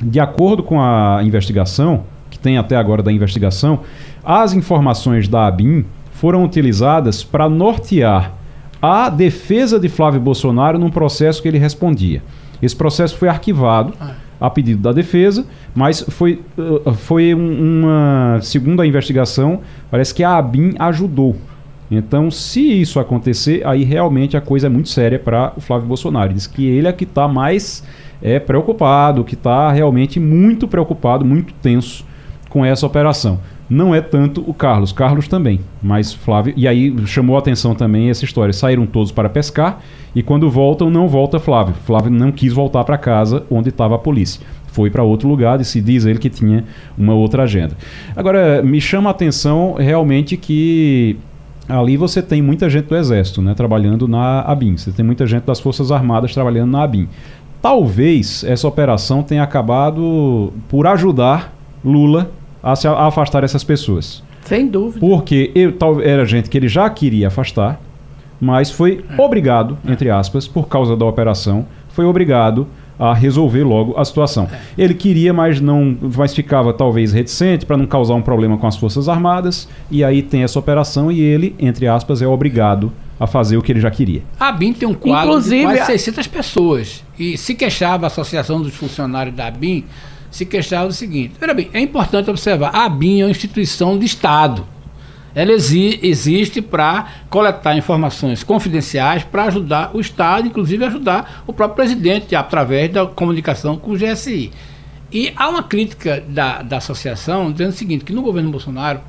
De acordo com a investigação, que tem até agora da investigação, as informações da ABIN foram utilizadas para nortear a defesa de Flávio Bolsonaro num processo que ele respondia. Esse processo foi arquivado ah. a pedido da defesa, mas foi, uh, foi uma. Segundo a investigação, parece que a ABIN ajudou. Então, se isso acontecer, aí realmente a coisa é muito séria para o Flávio Bolsonaro. Diz que ele é que está mais é preocupado, que está realmente muito preocupado, muito tenso com essa operação. Não é tanto o Carlos, Carlos também, mas Flávio. E aí chamou a atenção também essa história. Saíram todos para pescar e quando voltam, não volta Flávio. Flávio não quis voltar para casa onde estava a polícia. Foi para outro lugar e se diz ele que tinha uma outra agenda. Agora, me chama a atenção realmente que ali você tem muita gente do Exército né, trabalhando na ABIN. Você tem muita gente das Forças Armadas trabalhando na ABIN. Talvez essa operação tenha acabado por ajudar Lula a, se, afastar essas pessoas. Sem dúvida. Porque eu, tal, era gente que ele já queria afastar, mas foi é. obrigado, entre aspas, por causa da operação, foi obrigado a resolver logo a situação. É. Ele queria, mas não, mas ficava talvez reticente para não causar um problema com as Forças Armadas, e aí tem essa operação e ele, entre aspas, é obrigado a fazer o que ele já queria. A BIM tem um quadro Inclusive, de quase 600 pessoas e se queixava a Associação dos Funcionários da BIM, se queixava do seguinte, Olha bem, é importante observar, a BIM é uma instituição de Estado, ela exi existe para coletar informações confidenciais para ajudar o Estado, inclusive ajudar o próprio presidente através da comunicação com o GSI. E há uma crítica da, da associação dizendo o seguinte, que no governo Bolsonaro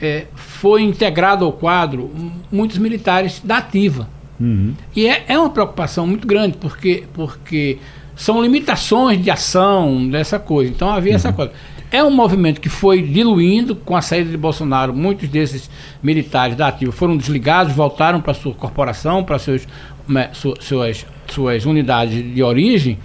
é, foi integrado ao quadro muitos militares da ativa. Uhum. E é, é uma preocupação muito grande, porque, porque são limitações de ação dessa coisa. Então havia uhum. essa coisa. É um movimento que foi diluindo com a saída de Bolsonaro. Muitos desses militares da ativa foram desligados, voltaram para sua corporação, para seus, né, suas, suas unidades de origem,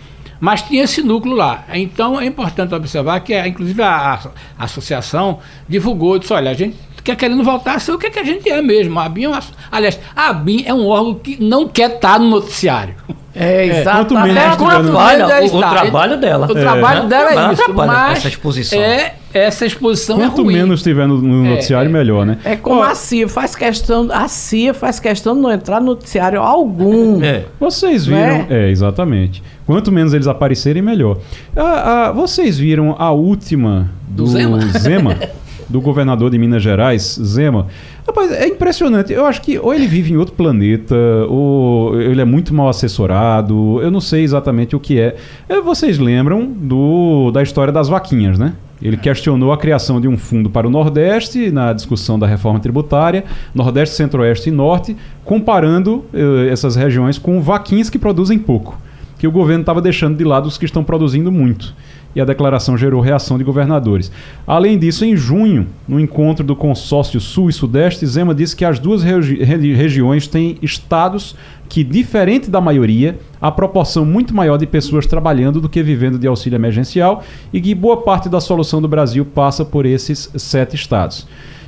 mas tinha esse núcleo lá. Então é importante observar que, inclusive, a, a associação divulgou, disse: olha, a gente quer querendo voltar a ser o que, é que a gente é mesmo. A BIM é uma, aliás, a BIM é um órgão que não quer estar no noticiário. É, exato. Quanto menos trabalho, o, o, trabalho dela. O trabalho é. dela é isso. Mas essa exposição. É, essa exposição Quanto é ruim. menos estiver no, no é, noticiário, é, melhor, né? É como a CIA faz questão. A CIA faz questão de não entrar no noticiário algum. É. Vocês viram. Né? É, exatamente. Quanto menos eles aparecerem, melhor. Ah, ah, vocês viram a última do, do Zema? Zema do governador de Minas Gerais, Zema. Rapaz, é impressionante. Eu acho que ou ele vive em outro planeta, ou ele é muito mal assessorado. Eu não sei exatamente o que é. é. Vocês lembram do, da história das vaquinhas, né? Ele questionou a criação de um fundo para o Nordeste na discussão da reforma tributária, Nordeste, Centro-Oeste e Norte, comparando eh, essas regiões com vaquinhas que produzem pouco, que o governo estava deixando de lado os que estão produzindo muito e a declaração gerou reação de governadores. Além disso, em junho, no encontro do consórcio Sul e Sudeste, Zema disse que as duas regi regiões têm estados que, diferente da maioria, há proporção muito maior de pessoas trabalhando do que vivendo de auxílio emergencial e que boa parte da solução do Brasil passa por esses sete estados.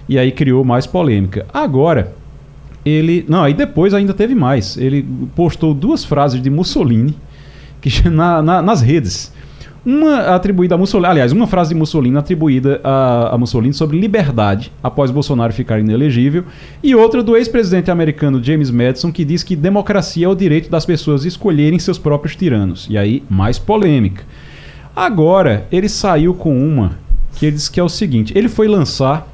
E aí criou mais polêmica. Agora, ele. Não, aí depois ainda teve mais. Ele postou duas frases de Mussolini que, na, na, nas redes uma atribuída a Mussolini, aliás, uma frase de Mussolini atribuída a, a Mussolini sobre liberdade após Bolsonaro ficar inelegível, e outra do ex-presidente americano James Madison que diz que democracia é o direito das pessoas escolherem seus próprios tiranos. E aí, mais polêmica. Agora, ele saiu com uma que ele diz que é o seguinte: ele foi lançar,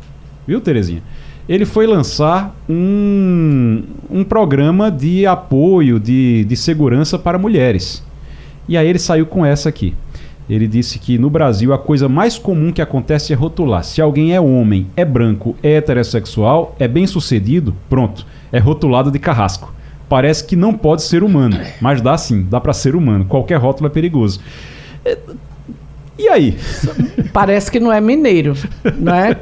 viu, Terezinha? Ele foi lançar um, um programa de apoio, de, de segurança para mulheres. E aí ele saiu com essa aqui. Ele disse que no Brasil a coisa mais comum que acontece é rotular. Se alguém é homem, é branco, é heterossexual, é bem sucedido, pronto, é rotulado de carrasco. Parece que não pode ser humano, mas dá sim, dá para ser humano. Qualquer rótulo é perigoso. E aí? Parece que não é mineiro, não é?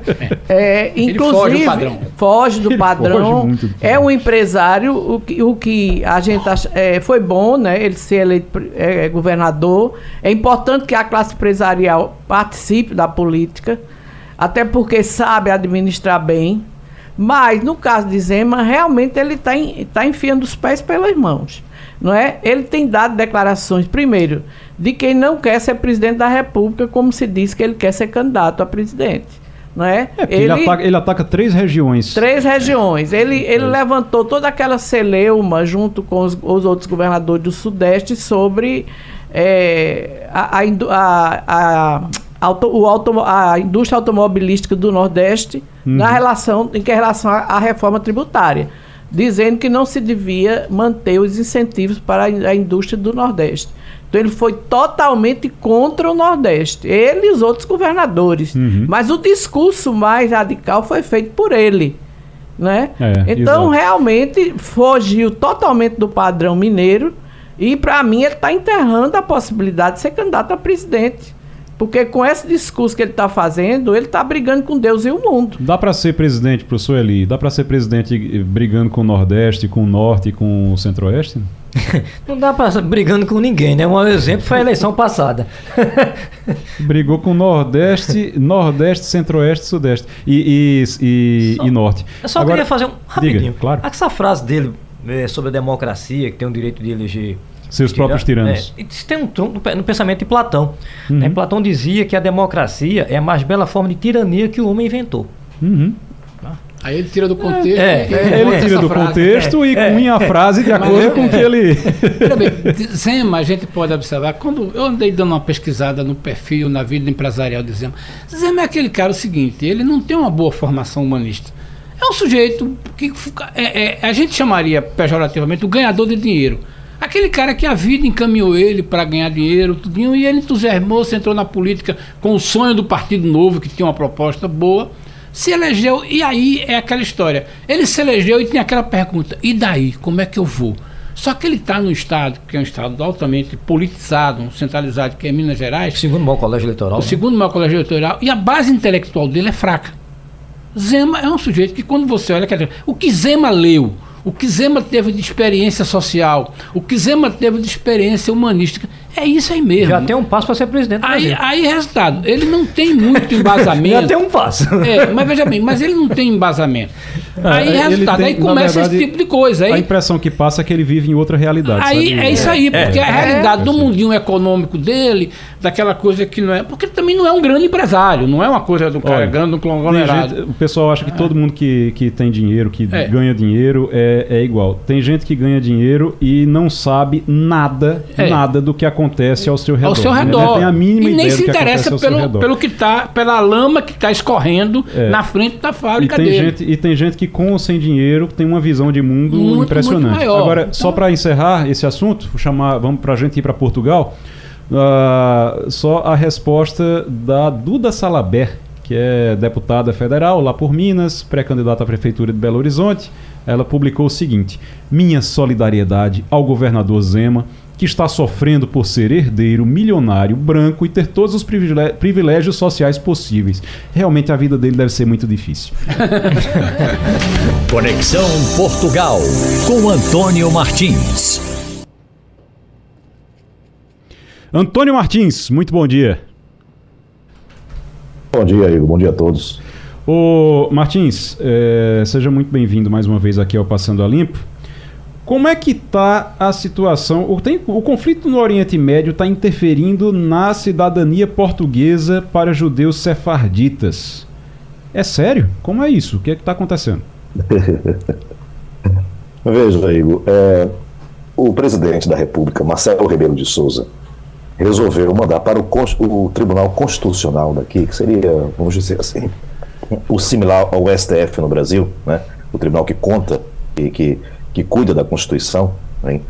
é inclusive, Ele foge do padrão. Foge do padrão. Foge do é um empresário, o que, o que a gente acha, é, foi bom, né? Ele ser eleito é, governador. É importante que a classe empresarial participe da política, até porque sabe administrar bem. Mas no caso de Zema, realmente ele está tá enfiando os pés pelas mãos não é? Ele tem dado declarações, primeiro, de quem não quer ser presidente da República, como se diz que ele quer ser candidato a presidente. Não é? é ele, ele, ataca, ele, ataca, três regiões. Três regiões. Ele, ele é. levantou toda aquela celeuma junto com os, os outros governadores do Sudeste sobre é, a, a, a, o auto, a indústria automobilística do Nordeste uhum. na relação, em que relação à reforma tributária dizendo que não se devia manter os incentivos para a indústria do Nordeste. Então ele foi totalmente contra o Nordeste, ele e os outros governadores. Uhum. Mas o discurso mais radical foi feito por ele. Né? É, então, exato. realmente, fugiu totalmente do padrão mineiro. E, para mim, ele está enterrando a possibilidade de ser candidato a presidente. Porque com esse discurso que ele está fazendo, ele está brigando com Deus e o mundo. Dá para ser presidente, professor Eli? Dá para ser presidente brigando com o Nordeste, com o Norte e com o Centro-Oeste? Não dá para brigando com ninguém, né? Um exemplo foi a eleição passada. Brigou com Nordeste, Nordeste, Centro-Oeste, Sudeste e, e, e, Só, e Norte. Eu só Agora, queria fazer um rapidinho. Diga, claro. Essa frase dele é, sobre a democracia, que tem o direito de eleger seus próprios tiranos. É, isso tem um tronco no pensamento de Platão. Uhum. Né? Platão dizia que a democracia é a mais bela forma de tirania que o homem inventou. Uhum. Aí ele tira do contexto. É, é ele tira do frase. contexto e é, cunha a frase de acordo com o que ele. Zema, a gente pode observar, quando eu andei dando uma pesquisada no perfil, na vida empresarial de Zema, Zema é aquele cara o seguinte, ele não tem uma boa formação humanista. É um sujeito que é, é, a gente chamaria pejorativamente o ganhador de dinheiro. Aquele cara que a vida encaminhou ele para ganhar dinheiro, tudinho, e ele entusiasmou-se, entrou na política com o sonho do Partido Novo, que tinha uma proposta boa, se elegeu, e aí é aquela história. Ele se elegeu e tinha aquela pergunta: e daí? Como é que eu vou? Só que ele está no estado, que é um estado altamente politizado, centralizado, que é Minas Gerais. O segundo maior colégio eleitoral. O né? segundo maior colégio eleitoral. E a base intelectual dele é fraca. Zema é um sujeito que, quando você olha, o que Zema leu, o que Zema teve de experiência social, o que Zema teve de experiência humanística, é isso aí mesmo. Já tem um passo para ser presidente do aí, Aí, resultado, ele não tem muito embasamento. Já tem um passo. É, mas veja bem, mas ele não tem embasamento. É, aí, resultado, tem, aí começa verdade, esse tipo de coisa. Aí, a impressão que passa é que ele vive em outra realidade. Aí sabe? é isso aí, é, porque é, a realidade do mundinho econômico dele, daquela coisa que não é. Porque ele também não é um grande empresário, não é uma coisa do cara ganhando um conglomerado. o pessoal acha que todo mundo que, que tem dinheiro, que é. ganha dinheiro, é, é igual. Tem gente que ganha dinheiro e não sabe nada, é. nada do que acontece ao seu redor. Ao seu né? redor. Né? Tem a mínima e nem se interessa pelo, pelo que tá, pela lama que está escorrendo é. na frente da fábrica e tem dele. Gente, e tem gente que com ou sem dinheiro tem uma visão de mundo muito, impressionante. Muito Agora, então... só para encerrar esse assunto, chamar, vamos para a gente ir para Portugal. Uh, só a resposta da Duda Salaber, que é deputada federal lá por Minas, pré-candidata à prefeitura de Belo Horizonte. Ela publicou o seguinte: Minha solidariedade ao governador Zema que está sofrendo por ser herdeiro, milionário, branco e ter todos os privilégios sociais possíveis. Realmente a vida dele deve ser muito difícil. Conexão Portugal com Antônio Martins. Antônio Martins, muito bom dia. Bom dia, Igor. Bom dia a todos. Ô, Martins, é, seja muito bem-vindo mais uma vez aqui ao Passando a Limpo. Como é que está a situação? O, tem, o conflito no Oriente Médio está interferindo na cidadania portuguesa para judeus sefarditas. É sério? Como é isso? O que é está acontecendo? Veja, Igor, é, o presidente da República, Marcelo Rebelo de Souza, resolveu mandar para o, o, Tribunal Constitucional daqui, que seria, vamos dizer assim, o similar ao STF no Brasil, né? o tribunal que conta e que que cuida da Constituição, né,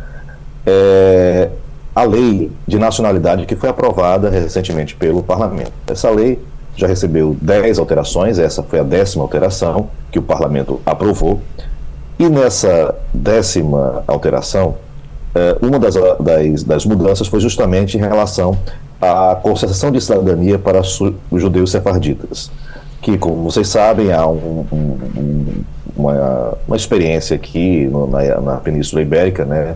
é a lei de nacionalidade que foi aprovada recentemente pelo Parlamento. Essa lei já recebeu 10 alterações, essa foi a décima alteração que o Parlamento aprovou. E nessa décima alteração, é, uma das, das, das mudanças foi justamente em relação à concessão de cidadania para os judeus sefarditas, que, como vocês sabem, há um, um, uma, uma experiência aqui no, na, na Península Ibérica, né,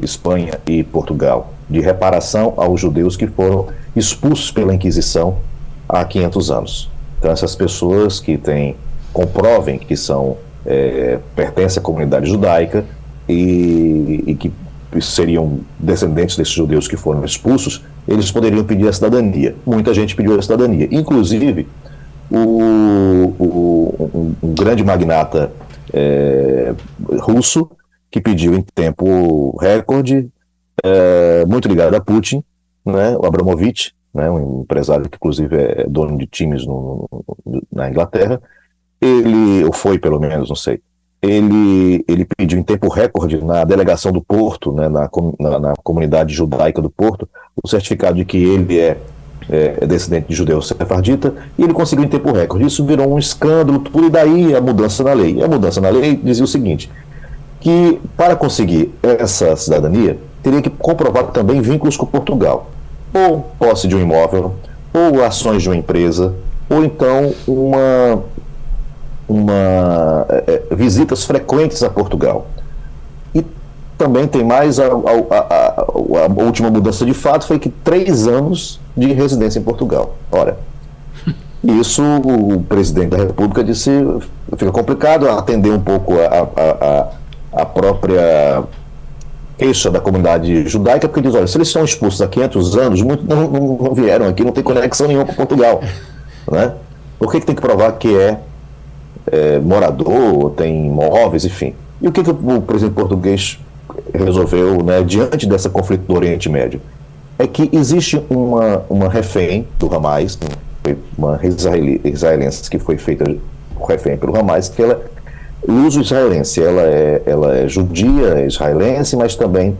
Espanha e Portugal, de reparação aos judeus que foram expulsos pela Inquisição há 500 anos. Então, essas pessoas que têm, comprovem que são, é, pertencem à comunidade judaica e, e que seriam descendentes desses judeus que foram expulsos, eles poderiam pedir a cidadania. Muita gente pediu a cidadania. Inclusive, o, o, um, um grande magnata é, russo, que pediu em tempo recorde, é, muito ligado a Putin, né, o Abramovich, né, um empresário que inclusive é dono de times no, no, na Inglaterra, ele, ou foi pelo menos, não sei, ele, ele pediu em tempo recorde na delegação do Porto, né, na, na, na, comunidade judaica do Porto, o certificado de que ele é, é, é descendente de judeu sefardita, e ele conseguiu em tempo recorde. Isso virou um escândalo, por daí a mudança na lei. E a mudança na lei dizia o seguinte, que para conseguir essa cidadania, teria que comprovar também vínculos com Portugal, ou posse de um imóvel, ou ações de uma empresa, ou então uma uma, é, é, visitas frequentes a Portugal. Também tem mais a, a, a, a, última mudança de fato foi que três anos de residência em Portugal. Ora, isso o presidente da República disse fica complicado atender um pouco a, a, a própria queixa da comunidade judaica, porque diz, olha, se eles são expulsos há 500 anos, muitos não, não, não vieram aqui, não tem conexão nenhuma com Portugal. Né? Por que, que tem que provar que é é, morador, tem imóveis, enfim. E o que, que o presidente português resolveu, né, diante dessa conflito do Oriente Médio? É que existe uma, uma refém do Hamas, uma israelense que foi feita refém pelo Hamas, que ela usa israelense, ela é, ela é judia, é israelense, mas também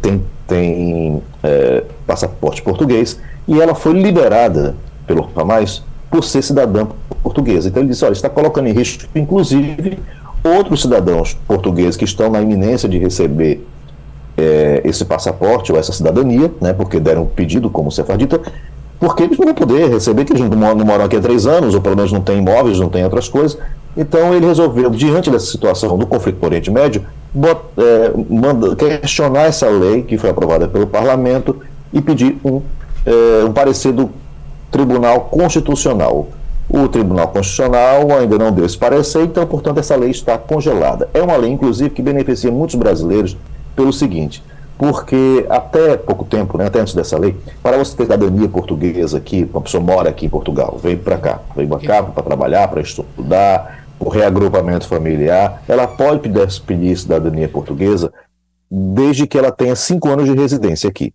tem, tem é, passaporte português, e ela foi liberada pelo Hamas por ser cidadã portuguesa. Então ele disse: olha, está colocando em risco, inclusive, outros cidadãos portugueses que estão na iminência de receber é, esse passaporte ou essa cidadania, né, porque deram pedido como sefardita, porque eles não vão poder receber, que eles não moram, não moram aqui há três anos, ou pelo menos não têm imóveis, não têm outras coisas. Então ele resolveu, diante dessa situação do conflito no Oriente Médio, bot, é, manda, questionar essa lei que foi aprovada pelo parlamento e pedir um, é, um parecer do Tribunal Constitucional. O Tribunal Constitucional ainda não deu esse parecer, então, portanto, essa lei está congelada. É uma lei, inclusive, que beneficia muitos brasileiros pelo seguinte: porque até pouco tempo, né, até antes dessa lei, para você ter cidadania portuguesa aqui, uma pessoa mora aqui em Portugal, veio para cá, veio para cá para trabalhar, para estudar, o reagrupamento familiar, ela pode pedir cidadania portuguesa desde que ela tenha cinco anos de residência aqui,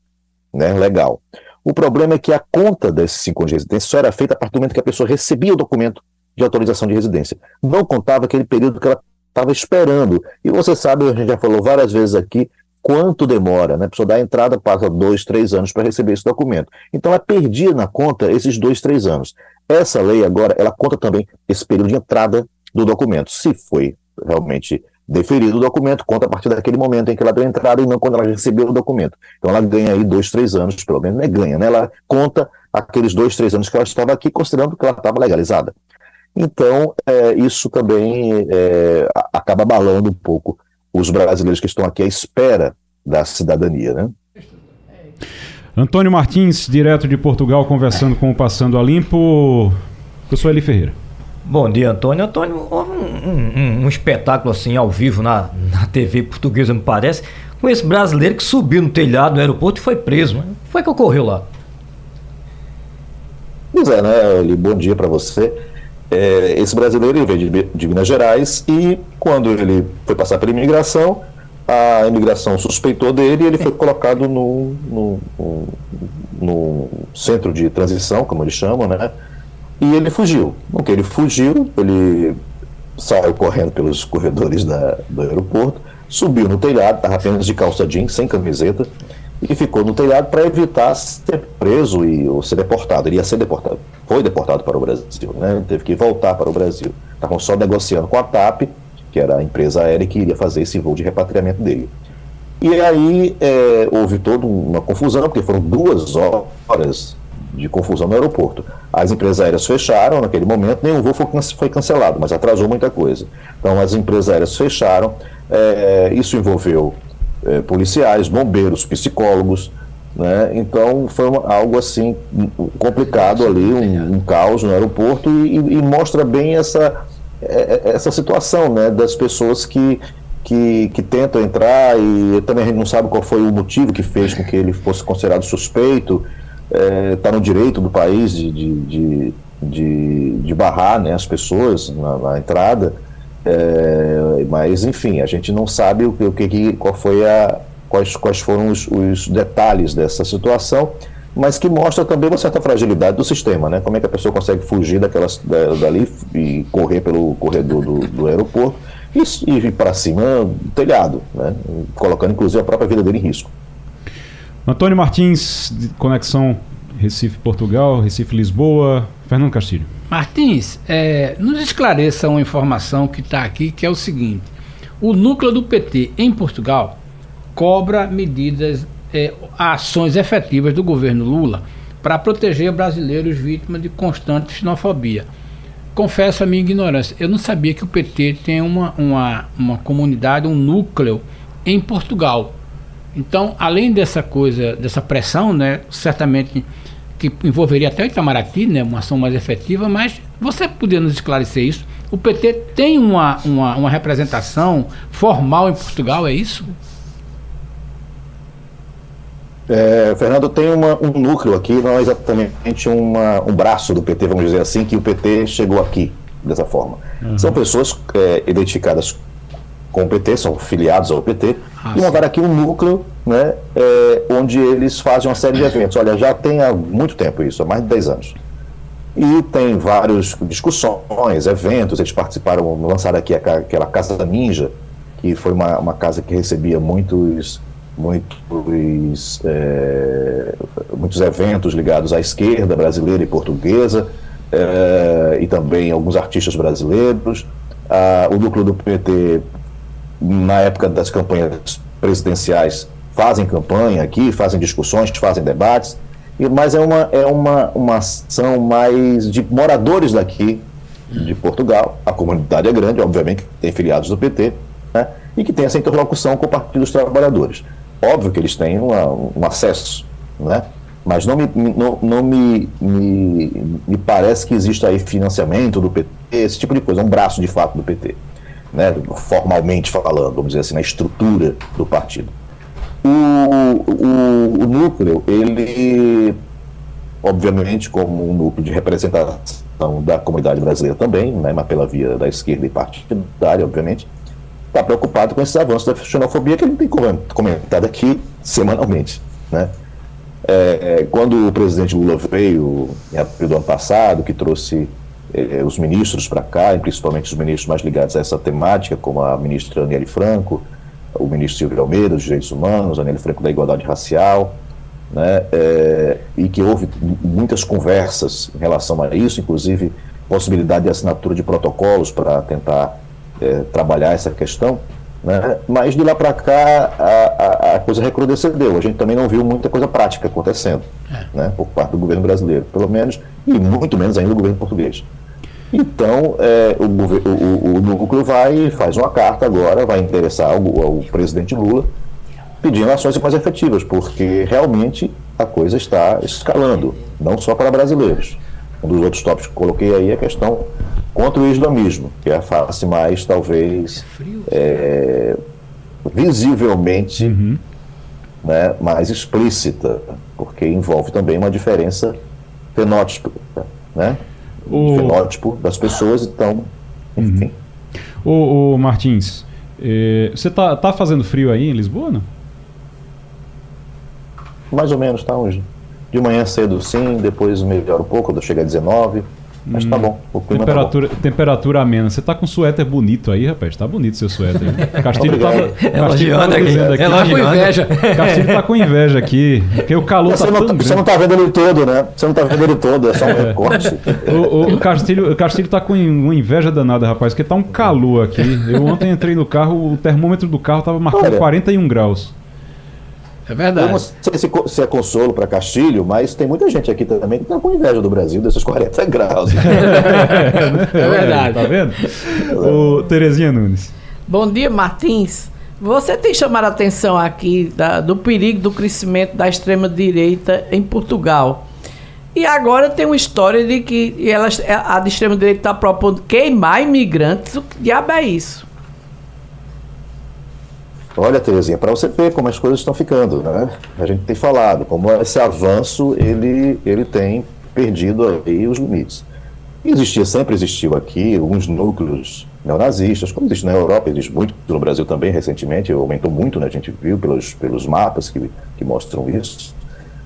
né, legal. O problema é que a conta desses cinco anos de residência só era feita a partir do momento que a pessoa recebia o documento de autorização de residência. Não contava aquele período que ela estava esperando. E você sabe, a gente já falou várias vezes aqui, quanto demora, né? A pessoa dá entrada, passa dois, três anos para receber esse documento. Então ela perdia na conta esses dois, três anos. Essa lei agora, ela conta também esse período de entrada do documento. Se foi realmente deferido o documento, conta a partir daquele momento em que ela deu entrada e não quando ela recebeu o documento. Então ela ganha aí dois, três anos, pelo menos, né? Ganha, né? Ela conta aqueles dois, três anos que ela estava aqui, considerando que ela estava legalizada. Então, é, isso também é, acaba abalando um pouco os brasileiros que estão aqui à espera da cidadania, né? Antônio Martins, direto de Portugal, conversando com o Passando a Limpo. Eu sou Eli Ferreira. Bom dia, Antônio. Antônio, um, um, um, espetáculo assim ao vivo na, na TV portuguesa, me parece, com esse brasileiro que subiu no telhado do aeroporto e foi preso. Né? O que foi que ocorreu lá? Pois é, né, Eli? Bom dia para você. É, esse brasileiro veio de, de, Minas Gerais e quando ele foi passar pela imigração, a imigração suspeitou dele e ele foi colocado no, no, no, no centro de transição, como eles chamam, né? E ele fugiu. Que ele fugiu, ele saiu correndo pelos corredores da, do aeroporto, subiu no telhado, estava apenas de calça jeans, sem camiseta, e ficou no telhado para evitar ser preso e, ou ser deportado. Ele ia ser deportado. Foi deportado para o Brasil, né? teve que voltar para o Brasil. Estavam só negociando com a TAP, que era a empresa aérea que iria fazer esse voo de repatriamento dele. E aí é, houve toda uma confusão, porque foram duas horas de confusão no aeroporto. As empresas aéreas fecharam naquele momento, nenhum voo foi cancelado, mas atrasou muita coisa. Então as empresas aéreas fecharam, é, isso envolveu é, policiais, bombeiros, psicólogos, né? Então foi uma, algo assim complicado ali, um, um caos no aeroporto e, e, mostra bem essa, é, é, essa situação né, das pessoas que, que, que, tentam entrar e também a gente não sabe qual foi o motivo que fez com que ele fosse considerado suspeito está é, tá no direito do país de, de, de, de, barrar né, as pessoas na, na entrada, é, mas enfim, a gente não sabe o, o que, qual foi a, quais, quais foram os, os detalhes dessa situação, mas que mostra também uma certa fragilidade do sistema, né? Como é que a pessoa consegue fugir daquelas, da, dali e correr pelo corredor do, do aeroporto e, e ir para cima do telhado, né? colocando inclusive a própria vida dele em risco. Antônio Martins, Conexão Recife-Portugal, Recife-Lisboa, Fernando Castilho. Martins, é, nos esclareça uma informação que está aqui, que é o seguinte: o núcleo do PT em Portugal cobra medidas, é, ações efetivas do governo Lula para proteger brasileiros vítimas de constante xenofobia. Confesso a minha ignorância, eu não sabia que o PT tem uma, uma, uma comunidade, um núcleo em Portugal. Então, além dessa coisa, dessa pressão, né, certamente que envolveria até o Itamaraty, né, uma ação mais efetiva, mas você poderia nos esclarecer isso? O PT tem uma, uma, uma representação formal em Portugal, é isso? É, Fernando, tem uma, um núcleo aqui, não é exatamente uma, um braço do PT, vamos dizer assim, que o PT chegou aqui dessa forma. Uhum. São pessoas é, identificadas com o PT, são filiados ao PT, ah, e montaram aqui um núcleo né, é, onde eles fazem uma série de eventos. Olha, já tem há muito tempo isso, há mais de 10 anos. E tem várias discussões, eventos, eles participaram, lançaram aqui aquela Casa Ninja, que foi uma, uma casa que recebia muitos muitos, é, muitos eventos ligados à esquerda brasileira e portuguesa, é, e também alguns artistas brasileiros. Ah, o núcleo do PT na época das campanhas presidenciais, fazem campanha aqui, fazem discussões, fazem debates, mas é uma, é uma, uma ação mais de moradores daqui de Portugal. A comunidade é grande, obviamente, tem filiados do PT, né, e que tem essa interlocução com o Partido dos Trabalhadores. Óbvio que eles têm uma, um acesso, né, mas não, me, não, não me, me, me parece que exista aí financiamento do PT, esse tipo de coisa, um braço de fato do PT né, formalmente falando, vamos dizer assim, na estrutura do partido. O, o, o núcleo, ele, obviamente, como um núcleo de representação da comunidade brasileira também, né, mas pela via da esquerda e partidária, obviamente, está preocupado com esses avanços da xenofobia que ele tem comentado aqui semanalmente. Né? É, é, quando o presidente Lula veio em abril do ano passado, que trouxe eh, os ministros para cá, e principalmente os ministros mais ligados a essa temática, como a ministra Aniele Franco, o ministro Silvio Almeida, dos Direitos Humanos, Aniele Franco da Igualdade Racial, né, é, e que houve muitas conversas em relação a isso, inclusive possibilidade de assinatura de protocolos para tentar é, trabalhar essa questão. Né? Mas de lá para cá a, a, a, coisa recrudesceu. A gente também não viu muita coisa prática acontecendo é. né? por parte do governo brasileiro, pelo menos, e muito menos ainda do governo português. Então, é, o, o, o, núcleo vai, faz uma carta agora, vai interessar ao, ao presidente Lula, pedindo ações mais efetivas, porque realmente a coisa está escalando, não só para brasileiros. Um dos outros tópicos que coloquei aí é a questão contra o islamismo, que é a face mais, talvez, é, visivelmente uhum. né, mais explícita, porque envolve também uma diferença fenótipa, né? O fenótipo das pessoas, então, enfim. Uhum. O, o Martins, eh, você tá, tá fazendo frio aí em Lisboa, não? Mais ou menos, tá? Hoje. De manhã cedo sim, depois melhora um pouco, quando chega a 19. Mas tá hum. bom. O clima temperatura, tá bom. temperatura amena. Você tá com um suéter bonito aí, rapaz. Tá bonito seu suéter. Castilho tava, Castilho tava dizendo aqui. Ela com inveja. Castilho tá com inveja aqui. Porque o calor você tá não, tão Você não tá vendo ele todo, né? Você não tá vendo ele todo, é só um é. recorte. O, o, Castilho, o Castilho tá com uma inveja danada, rapaz, porque tá um calor aqui. Eu ontem entrei no carro, o termômetro do carro tava marcando Olha, 41 graus. É verdade. Eu não sei se, se é consolo para Castilho, mas tem muita gente aqui também que está com inveja do Brasil desses 40 graus. é, é verdade. Tá vendo? O Terezinha Nunes. Bom dia, Martins. Você tem chamado a atenção aqui da, do perigo do crescimento da extrema-direita em Portugal. E agora tem uma história de que elas, a de extrema-direita está propondo queimar imigrantes. O que diabo é isso? Olha, Terezinha, para você ver como as coisas estão ficando, né? A gente tem falado como esse avanço ele, ele tem perdido aí os limites. Existia, sempre existiu aqui alguns núcleos neonazistas, como existe na Europa, existe muito no Brasil também recentemente, aumentou muito, né? A gente viu pelos, pelos mapas que, que mostram isso.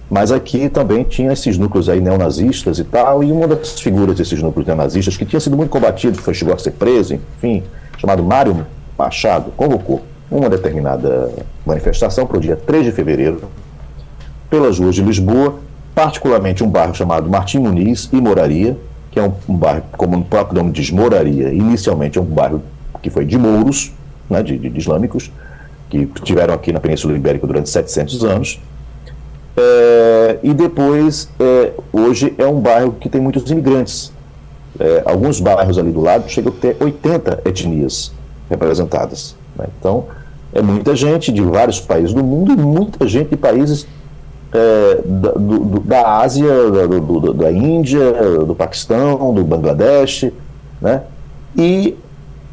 Mas aqui também tinha esses núcleos aí neonazistas e tal, e uma das figuras desses núcleos neonazistas que tinha sido muito combatido, foi chegou a ser preso, enfim, chamado Mário Machado convocou uma determinada manifestação para o dia 3 de fevereiro, pelas ruas de Lisboa, particularmente um bairro chamado Martim Muniz e Moraria, que é um, um bairro, como o próprio nome diz, Moraria, inicialmente é um bairro que foi de mouros, né, de, de, de islâmicos, que tiveram aqui na Península Ibérica durante 700 anos. É, e depois, é, hoje é um bairro que tem muitos imigrantes. É, alguns bairros ali do lado chegam a ter 80 etnias representadas. Né? Então, é muita gente de vários países do mundo e muita gente de países é, da, do, da Ásia, da, do, da Índia, do Paquistão, do Bangladesh, né? E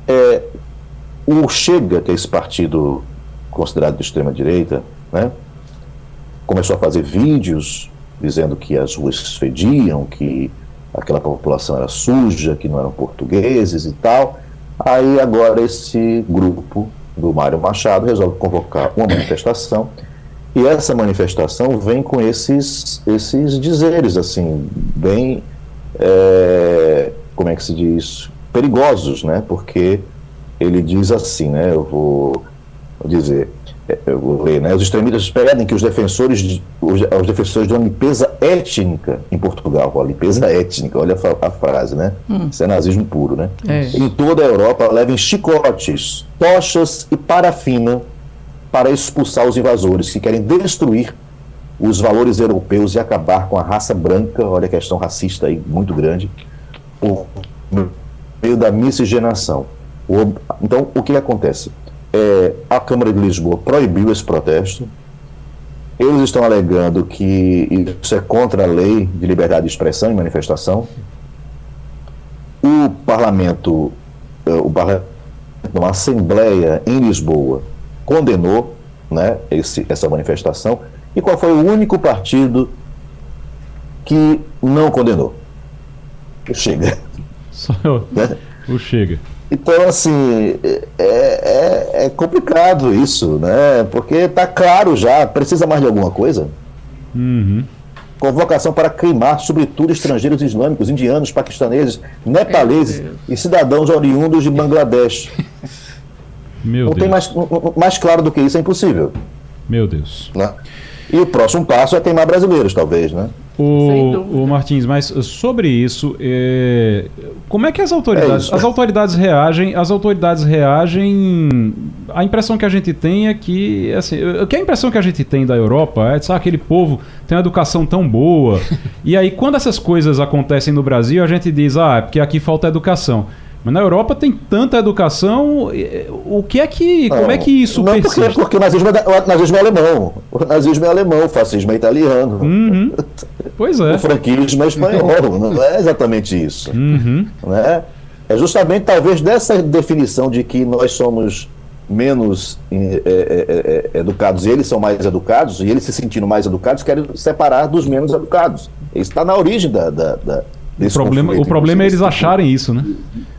é, o Chega, que é esse partido considerado de extrema direita, né? Começou a fazer vídeos dizendo que as ruas fediam, que aquela população era suja, que não eram portugueses e tal. Aí agora esse grupo do Mário Machado resolve convocar uma manifestação e essa manifestação vem com esses, esses dizeres, assim, bem, é, como é que se diz, perigosos, né? Porque ele diz assim, né? Eu vou dizer, eu vou ler, né? Os extremistas pedem que os defensores, de, os, os, defensores de uma limpeza étnica em Portugal, a limpeza étnica, olha a, a frase, né? Hum. Isso é nazismo puro, né? É. Em toda a Europa levem chicotes, tochas e parafina para expulsar os invasores que querem destruir os valores europeus e acabar com a raça branca, olha a questão racista aí muito grande, por meio da miscigenação. O, então, o que acontece? É, a Câmara de Lisboa proibiu esse protesto. Eles estão alegando que isso é contra a lei de liberdade de expressão e manifestação. O parlamento, é, o parlamento, uma assembleia em Lisboa, condenou né, esse, essa manifestação. E qual foi o único partido que não condenou? O Chega. Só né? o Chega. Então, assim, é, é, complicado isso, né? Porque está claro já, precisa mais de alguma coisa. Uhum. Convocação para queimar, sobretudo, estrangeiros islâmicos, indianos, paquistaneses, nepaleses e cidadãos oriundos de Bangladesh. Meu não Deus. tem mais, mais claro do que isso, é impossível. Meu Deus. Né? E o próximo passo é queimar brasileiros, talvez, né? O, o Martins, mas sobre isso, é, como é que as autoridades, é as autoridades reagem? As autoridades reagem. A impressão que a gente tem é que, assim, que a impressão que a gente tem da Europa é, sabe, aquele povo tem uma educação tão boa. e aí, quando essas coisas acontecem no Brasil, a gente diz, ah, é porque aqui falta educação. Mas na Europa tem tanta educação. O que é que. Não, como é que isso não persiste? Porque, porque o, nazismo é, o nazismo é alemão. O nazismo é alemão, o fascismo é italiano. Uhum. Pois é. O franquismo é espanhol. não é exatamente isso. Uhum. Né? É justamente talvez dessa definição de que nós somos menos é, é, é, educados e eles são mais educados, e eles se sentindo mais educados, querem separar dos menos educados. Isso está na origem da, da, da o problema, o problema é eles acharem isso, né?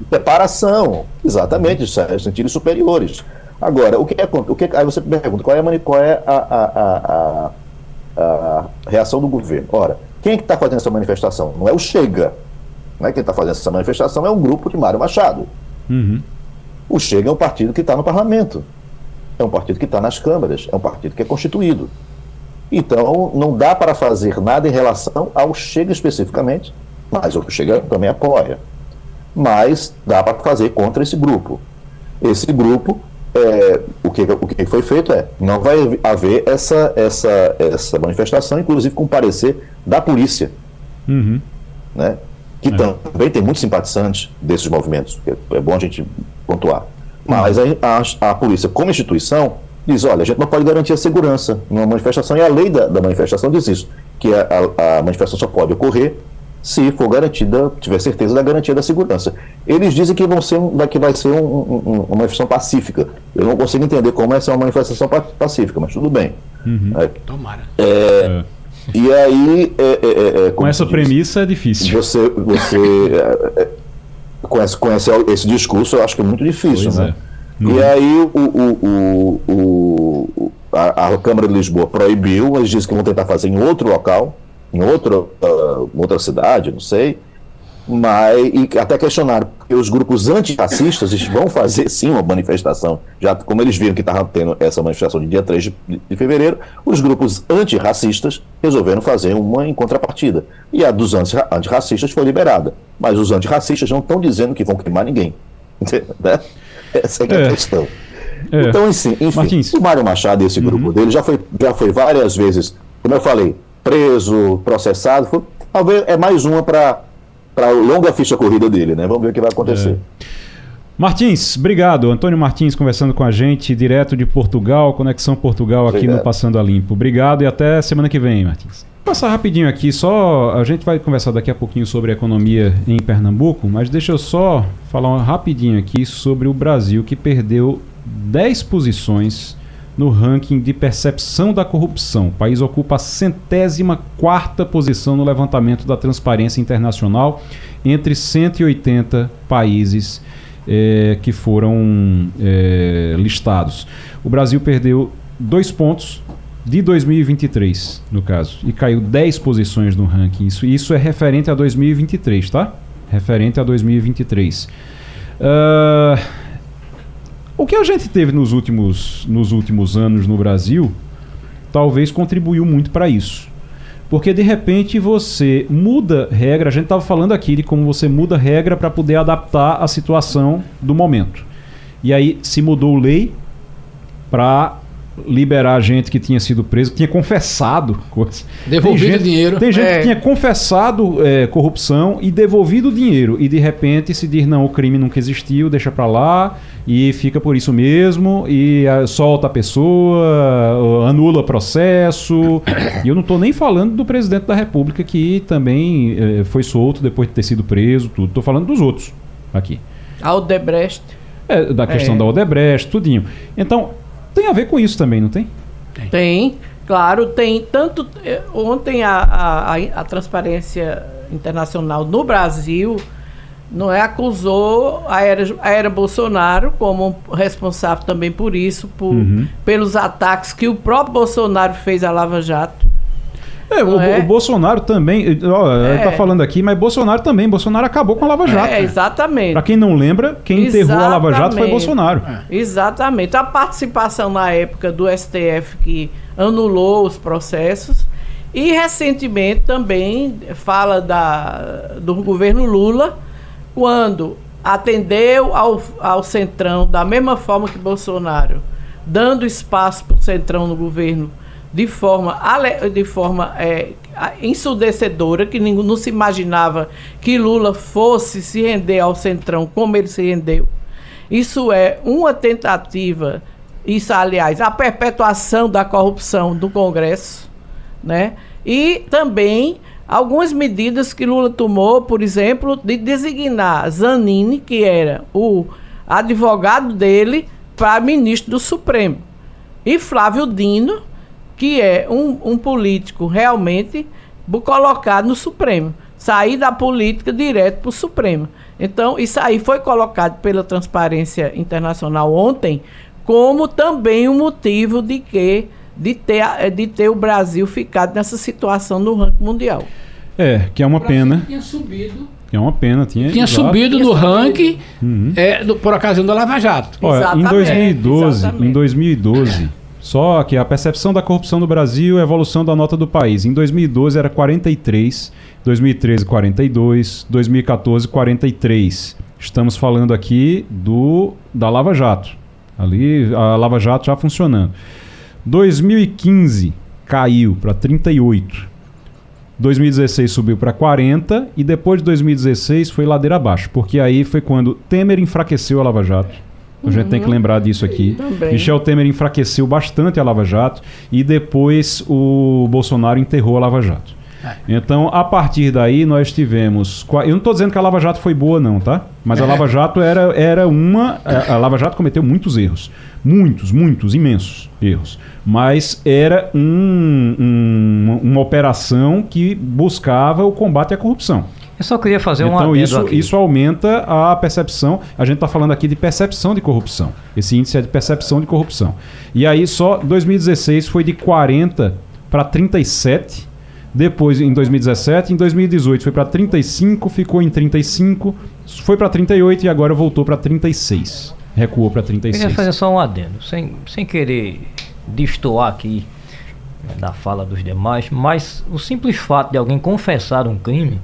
Separação, exatamente, sentirem superiores. Agora, o que é o que aí você pergunta qual é, qual é a, a, a, a, reação do governo? Ora, quem é que está fazendo essa manifestação? Não é o Chega. Não é quem está fazendo essa manifestação, é um grupo de Mário Machado. Uhum. O Chega é um partido que está no parlamento. É um partido que está nas câmaras. É um partido que é constituído. Então, não dá para fazer nada em relação ao Chega especificamente, mas o Chega também apoia. Mas dá para fazer contra esse grupo. Esse grupo, é, o, que, o que foi feito é, não vai haver essa, essa, essa manifestação, inclusive com parecer da polícia. Uhum. Né? Que é. também tem muitos simpatizantes desses movimentos, é bom a gente pontuar. Mas a, a, a, polícia, como instituição, diz: olha, a gente não pode garantir a segurança numa manifestação, e a lei da, da manifestação diz isso, que a, a, manifestação só pode ocorrer se for garantida, tiver certeza da garantia da segurança. Eles dizem que, vão ser, que vai ser um, um, uma manifestação pacífica. Eu não consigo entender como é ser uma manifestação pacífica, mas tudo bem. Uhum. É, Tomara. É, é. E aí. É, é, é Com essa premissa é difícil. Você, você conhece, conhece esse discurso, eu acho que é muito difícil. né? Uhum. E aí o, o, o, a, a Câmara de Lisboa proibiu, eles dizem que vão tentar fazer em outro local em outra, uh, outra cidade, não sei, mas e até questionaram porque os grupos antirracistas vão fazer sim uma manifestação. Já como eles viram que estava tendo essa manifestação de dia 3 de, de fevereiro, os grupos antirracistas resolveram fazer uma em contrapartida. E a dos antirracistas foi liberada. Mas os antirracistas não estão dizendo que vão queimar ninguém. Né? Essa é, é a questão. É. Então, assim, enfim, Martins. o Mário Machado e esse grupo uhum. dele já foi, já foi várias vezes, como eu falei, preso, processado. Foi, talvez é mais uma para a longa ficha corrida dele, né? Vamos ver o que vai acontecer. É. Martins, obrigado. Antônio Martins conversando com a gente direto de Portugal, Conexão Portugal aqui obrigado. no Passando a Limpo. Obrigado e até semana que vem, Martins. Passar rapidinho aqui, só a gente vai conversar daqui a pouquinho sobre a economia em Pernambuco, mas deixa eu só falar rapidinho aqui sobre o Brasil que perdeu 10 posições no ranking de percepção da corrupção. O país ocupa a centésima quarta posição no levantamento da Transparência Internacional entre 180 países é, que foram é, listados. O Brasil perdeu dois pontos de 2023, no caso, e caiu 10 posições no ranking. Isso, isso é referente a 2023, tá? Referente a 2023. Uh, o que a gente teve nos últimos, nos últimos anos no Brasil talvez contribuiu muito para isso. Porque de repente você muda regra, a gente estava falando aqui de como você muda regra para poder adaptar a situação do momento. E aí se mudou lei para liberar gente que tinha sido preso, que tinha confessado coisas. Devolvido gente, dinheiro. Tem gente é. que tinha confessado é, corrupção e devolvido o dinheiro. E de repente se diz, não, o crime nunca existiu, deixa para lá e fica por isso mesmo e a, solta a pessoa, anula processo. e eu não estou nem falando do presidente da República que também é, foi solto depois de ter sido preso, tudo. Estou falando dos outros aqui. A Odebrecht. É, da questão é. da Odebrecht, tudinho. Então, tem a ver com isso também, não tem? Tem. tem claro, tem. Tanto. Eh, ontem a, a, a Transparência Internacional no Brasil não é acusou a era, a era Bolsonaro como responsável também por isso, por, uhum. pelos ataques que o próprio Bolsonaro fez à Lava Jato. É, o, é? o, Bolsonaro também, ó, é. tá falando aqui, mas Bolsonaro também, Bolsonaro acabou com a Lava Jato. É, exatamente. Para quem não lembra, quem exatamente. enterrou a Lava Jato foi Bolsonaro. É. Exatamente. A participação na época do STF que anulou os processos e recentemente também fala da, do governo Lula, quando atendeu ao, ao Centrão da mesma forma que Bolsonaro, dando espaço para o Centrão no governo de forma, de forma é, ensurdecedora, que ninguém, não se imaginava que Lula fosse se render ao Centrão como ele se rendeu. Isso é uma tentativa, isso, aliás, a perpetuação da corrupção do Congresso, né? E também algumas medidas que Lula tomou, por exemplo, de designar Zanini, que era o advogado dele, para ministro do Supremo. E Flávio Dino, que é um, um político realmente colocado no Supremo. Sair da política direto para o Supremo. Então, isso aí foi colocado pela Transparência Internacional ontem como também um motivo de que de ter, de ter o Brasil ficado nessa situação no ranking mundial. É, que é uma pena. Tinha subido. Que é uma pena. Tinha, tinha subido tinha no subido. ranking uhum. é, do, por ocasião da Lava Jato. Olha, em 2012, Exatamente. em 2012 só que a percepção da corrupção no Brasil e a evolução da nota do país. Em 2012 era 43, 2013 42, 2014 43. Estamos falando aqui do da Lava Jato. Ali a Lava Jato já funcionando. 2015 caiu para 38. 2016 subiu para 40 e depois de 2016 foi ladeira abaixo, porque aí foi quando Temer enfraqueceu a Lava Jato a gente uhum. tem que lembrar disso aqui. Também. Michel Temer enfraqueceu bastante a Lava Jato e depois o Bolsonaro enterrou a Lava Jato. É. Então, a partir daí, nós tivemos. Eu não estou dizendo que a Lava Jato foi boa, não, tá? Mas a é. Lava Jato era, era uma. A Lava Jato cometeu muitos erros. Muitos, muitos, imensos erros. Mas era um, um, uma operação que buscava o combate à corrupção. Eu só queria fazer então, um adendo isso, aqui. isso aumenta a percepção. A gente está falando aqui de percepção de corrupção. Esse índice é de percepção de corrupção. E aí só 2016 foi de 40 para 37. depois em 2017, em 2018 foi para 35, ficou em 35, foi para 38 e agora voltou para 36. Recuou para 36. Eu queria fazer só um adendo, sem, sem querer destoar aqui né, da fala dos demais, mas o simples fato de alguém confessar um crime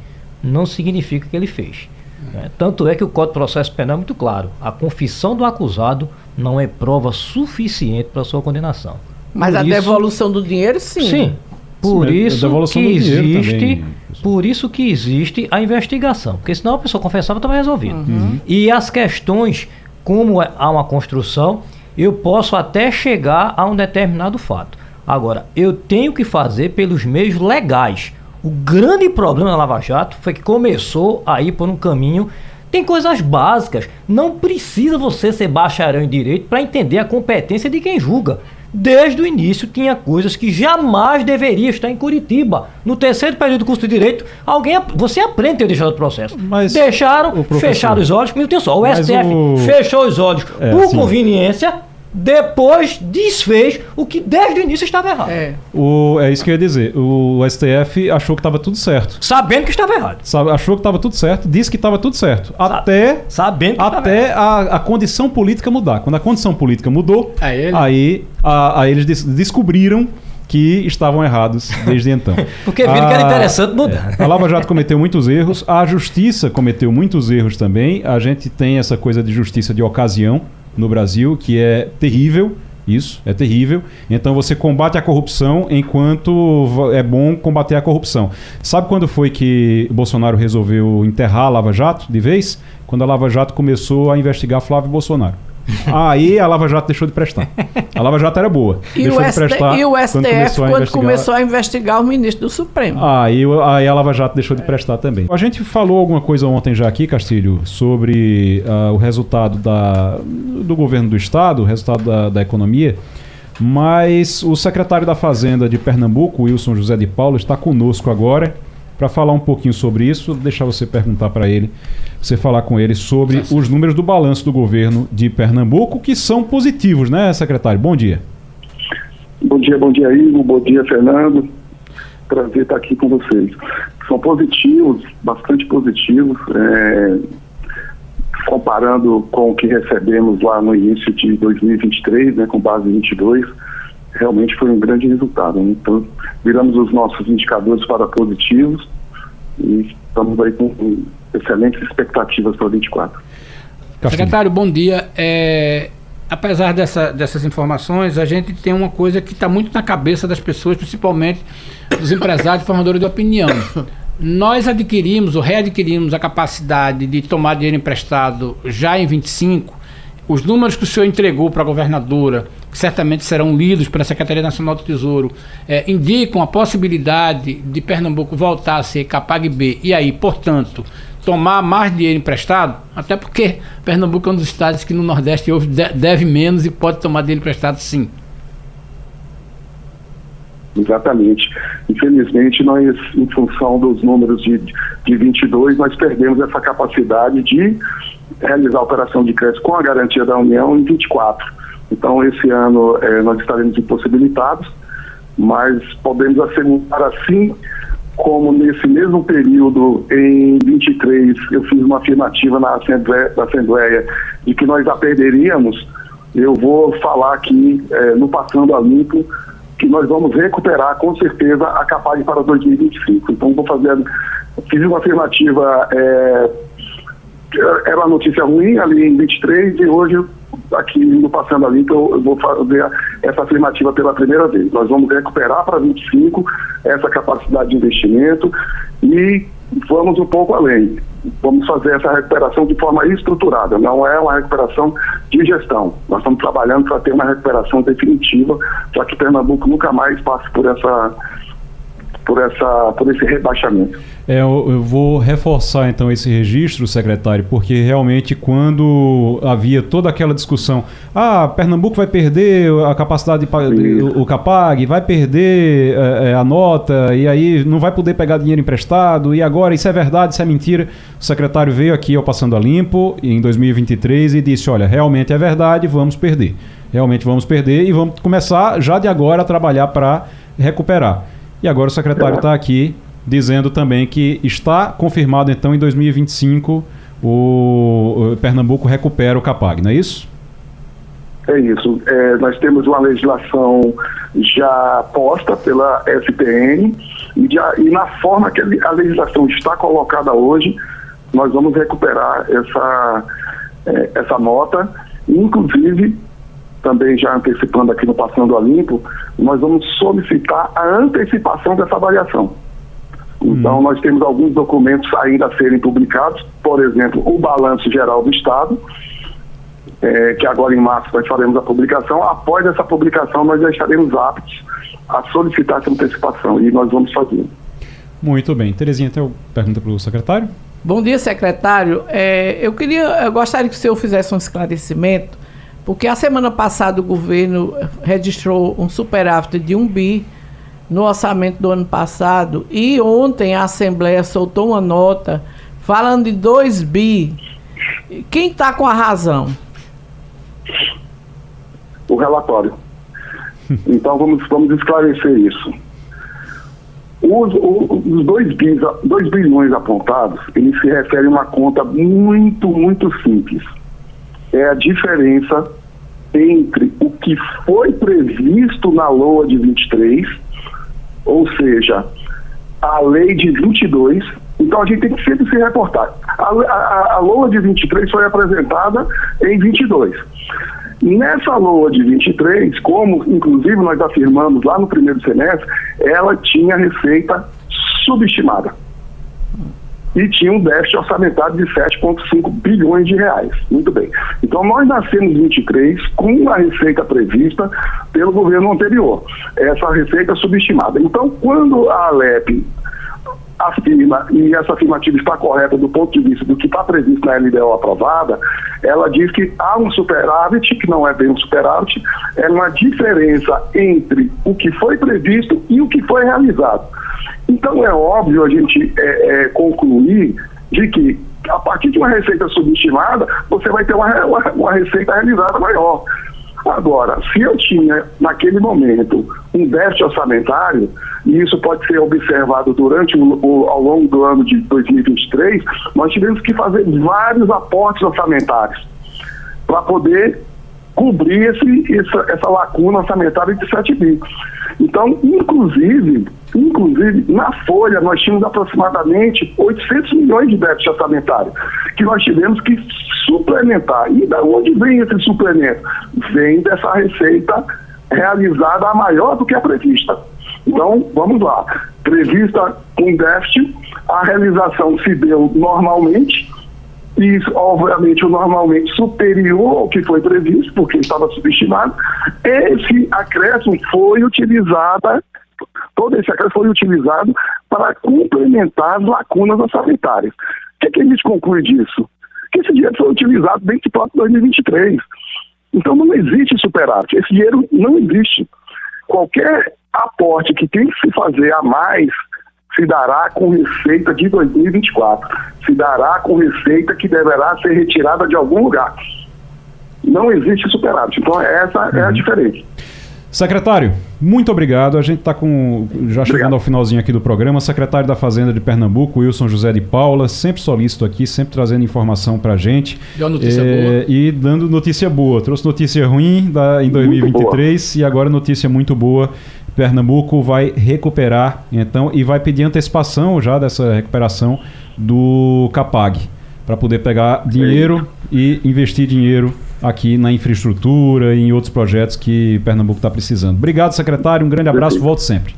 não significa que ele fez. Né? Tanto é que o Código de Processo Penal é muito claro: a confissão do acusado não é prova suficiente para sua condenação. Mas Por a isso, devolução do dinheiro, sim. Sim, por isso que existe, por isso que existe a investigação, porque senão a pessoa confessava estava resolvido. Uhum. E as questões, como é, há uma construção, eu posso até chegar a um determinado fato. Agora, eu tenho que fazer pelos meios legais. O grande problema da Lava Jato foi que começou a ir por um caminho tem coisas básicas. Não precisa você ser bacharel em direito para entender a competência de quem julga desde o início tinha coisas que jamais deveria estar em Curitiba. No terceiro período do curso de Direito, alguém, você aprende a ter deixado o processo. Mas Deixaram, fecharam os olhos, meu Deus só, o STF o... fechou os olhos é, por assim, conveniência depois desfez o que desde o início estava errado. É, o, é isso que eu ia dizer. O STF achou que estava tudo certo. Sabendo que estava errado. Sabe, achou que estava tudo certo, disse que estava tudo certo. Até, Sabendo que até a, a, condição política mudar. Quando a condição política mudou, aí, aí, a, a eles des descobriram que estavam errados desde então. Porque viram que era interessante mudar. É, a Lava Jato cometeu muitos erros, a Justiça cometeu muitos erros também. A gente tem essa coisa de justiça de ocasião no Brasil, que é terrível. Isso é terrível. Então você combate a corrupção enquanto é bom combater a corrupção. Sabe quando foi que Bolsonaro resolveu enterrar a Lava Jato de vez? Quando a Lava Jato começou a investigar Flávio Bolsonaro. Aí a Lava Jato deixou de prestar. A Lava Jato era boa. E deixou o, de prestar e o STF, quando, começou, quando a começou a investigar o ministro do Supremo. Aí, aí a Lava Jato deixou de prestar também. A gente falou alguma coisa ontem já aqui, Castilho, sobre uh, o resultado da, do governo do Estado, o resultado da, da economia. Mas o secretário da Fazenda de Pernambuco, Wilson José de Paulo, está conosco agora para falar um pouquinho sobre isso, deixar você perguntar para ele, você falar com ele sobre os números do balanço do governo de Pernambuco, que são positivos, né, secretário? Bom dia. Bom dia, bom dia, Igor. Bom dia, Fernando. Prazer estar aqui com vocês. São positivos, bastante positivos, é, comparando com o que recebemos lá no início de 2023, né, com base em 22 realmente foi um grande resultado. Né? Então, viramos os nossos indicadores para positivos e estamos aí com excelentes expectativas para 24. Secretário, bom dia. É, apesar dessa, dessas informações, a gente tem uma coisa que está muito na cabeça das pessoas, principalmente dos empresários e formadores de opinião. Nós adquirimos ou readquirimos a capacidade de tomar dinheiro emprestado já em 25. Os números que o senhor entregou para a governadora que certamente serão lidos pela Secretaria Nacional do Tesouro, é, indicam a possibilidade de Pernambuco voltar a ser Capag B e aí, portanto, tomar mais dinheiro emprestado, até porque Pernambuco é um dos estados que no Nordeste deve menos e pode tomar dinheiro emprestado sim. Exatamente. Infelizmente, nós, em função dos números de, de 22, nós perdemos essa capacidade de realizar a operação de crédito com a garantia da União em 24. Então, esse ano é, nós estaremos impossibilitados, mas podemos assegurar assim, como nesse mesmo período, em 23, eu fiz uma afirmativa na Assembleia, na Assembleia de que nós a perderíamos, eu vou falar aqui, é, no Passando a Limpo, que nós vamos recuperar com certeza a Capaz para 2025. Então, vou fazer, fiz uma afirmativa, é, era uma notícia ruim ali em 23 e hoje aqui no Passando ali, então eu vou fazer essa afirmativa pela primeira vez. Nós vamos recuperar para 25 essa capacidade de investimento e vamos um pouco além. Vamos fazer essa recuperação de forma estruturada, não é uma recuperação de gestão. Nós estamos trabalhando para ter uma recuperação definitiva, para que Pernambuco nunca mais passe por essa por, essa, por esse rebaixamento. É, eu, vou reforçar então esse registro, secretário, porque realmente quando havia toda aquela discussão, ah, Pernambuco vai perder a capacidade de o Capag, vai perder é, a nota e aí não vai poder pegar dinheiro emprestado e agora isso é verdade, isso é mentira. O secretário veio aqui ao Passando a Limpo em 2023 e disse, olha, realmente é verdade, vamos perder. Realmente vamos perder e vamos começar já de agora a trabalhar para recuperar. E agora o secretário está aqui dizendo também que está confirmado então em 2025 o, Pernambuco recupera o Capag, não é isso? É isso. É, nós temos uma legislação já posta pela SPN e, já, e na forma que a legislação está colocada hoje, nós vamos recuperar essa, é, essa nota. Inclusive, também já antecipando aqui no Passando a Limpo, nós vamos solicitar a antecipação dessa variação. Então, hum. nós temos alguns documentos ainda a serem publicados, por exemplo, o Balanço Geral do Estado, é, que agora em março nós faremos a publicação. Após essa publicação, nós já estaremos aptos a solicitar essa antecipação e nós vamos fazer. Muito bem. Terezinha, tem uma pergunta para o secretário? Bom dia, secretário. É, eu queria, eu gostaria que o senhor fizesse um esclarecimento, porque a semana passada o governo registrou um superávit de um bi no orçamento do ano passado e ontem a Assembleia soltou uma nota falando de 2 bi. Quem está com a razão? O relatório. Então vamos, vamos esclarecer isso. Os, os 2 dois bilhões apontados, eles se referem a uma conta muito, muito simples. É a diferença entre o que foi previsto na LOA de 23 ou seja, a lei de 22. Então a gente tem que sempre se reportar. A, a, a LOA de 23 foi apresentada em 22. Nessa LOA de 23, como inclusive nós afirmamos lá no primeiro semestre, ela tinha receita subestimada e tinha um déficit orçamentário de 7,5 bilhões de reais. Muito bem. Então, nós nascemos em 23 com a receita prevista pelo governo anterior, essa receita subestimada. Então, quando a Alep afirma, e essa afirmativa está correta do ponto de vista do que está previsto na LDO aprovada, ela diz que há um superávit, que não é bem um superávit, é uma diferença entre o que foi previsto e o que foi realizado. Então é óbvio a gente é, é, concluir de que a partir de uma receita subestimada, você vai ter uma, uma, uma receita realizada maior. Agora, se eu tinha, naquele momento, um déficit orçamentário, e isso pode ser observado durante o, ao longo do ano de 2023, nós tivemos que fazer vários aportes orçamentários para poder cobrir esse, essa, essa lacuna orçamentária de 7 bi. Então, inclusive, inclusive, na Folha nós tínhamos aproximadamente 800 milhões de déficit orçamentário, que nós tivemos que suplementar. E da onde vem esse suplemento? Vem dessa receita realizada maior do que a prevista. Então, vamos lá. Prevista com déficit, a realização se deu normalmente, isso, obviamente, o normalmente superior ao que foi previsto, porque estava subestimado. Esse acréscimo foi utilizado, todo esse acréscimo foi utilizado para complementar as lacunas orçamentárias. O que, é que a gente conclui disso? Que esse dinheiro foi utilizado dentro do próprio 2023. Então não existe superávit. Esse dinheiro não existe. Qualquer aporte que tem que se fazer a mais se dará com receita de 2024. Se dará com receita que deverá ser retirada de algum lugar. Não existe superávit. Então, essa uhum. é a uhum. diferença. Secretário, muito obrigado. A gente está com já chegando obrigado. ao finalzinho aqui do programa. Secretário da Fazenda de Pernambuco, Wilson José de Paula, sempre solícito aqui, sempre trazendo informação para a gente. Deu notícia é, boa. E dando notícia boa. Trouxe notícia ruim da, em 2023 e agora notícia muito boa Pernambuco vai recuperar, então, e vai pedir antecipação já dessa recuperação do Capag, para poder pegar dinheiro e investir dinheiro aqui na infraestrutura e em outros projetos que Pernambuco está precisando. Obrigado, secretário. Um grande abraço. Volte sempre.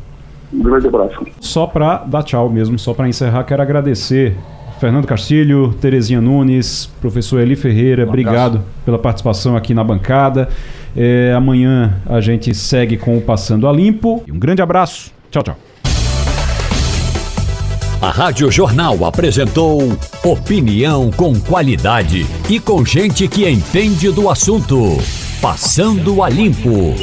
Um grande abraço. Só para dar tchau mesmo, só para encerrar, quero agradecer Fernando Castilho, Terezinha Nunes, professor Eli Ferreira, um obrigado pela participação aqui na bancada. É, amanhã a gente segue com o Passando a Limpo. Um grande abraço. Tchau, tchau. A Rádio Jornal apresentou opinião com qualidade e com gente que entende do assunto. Passando a Limpo.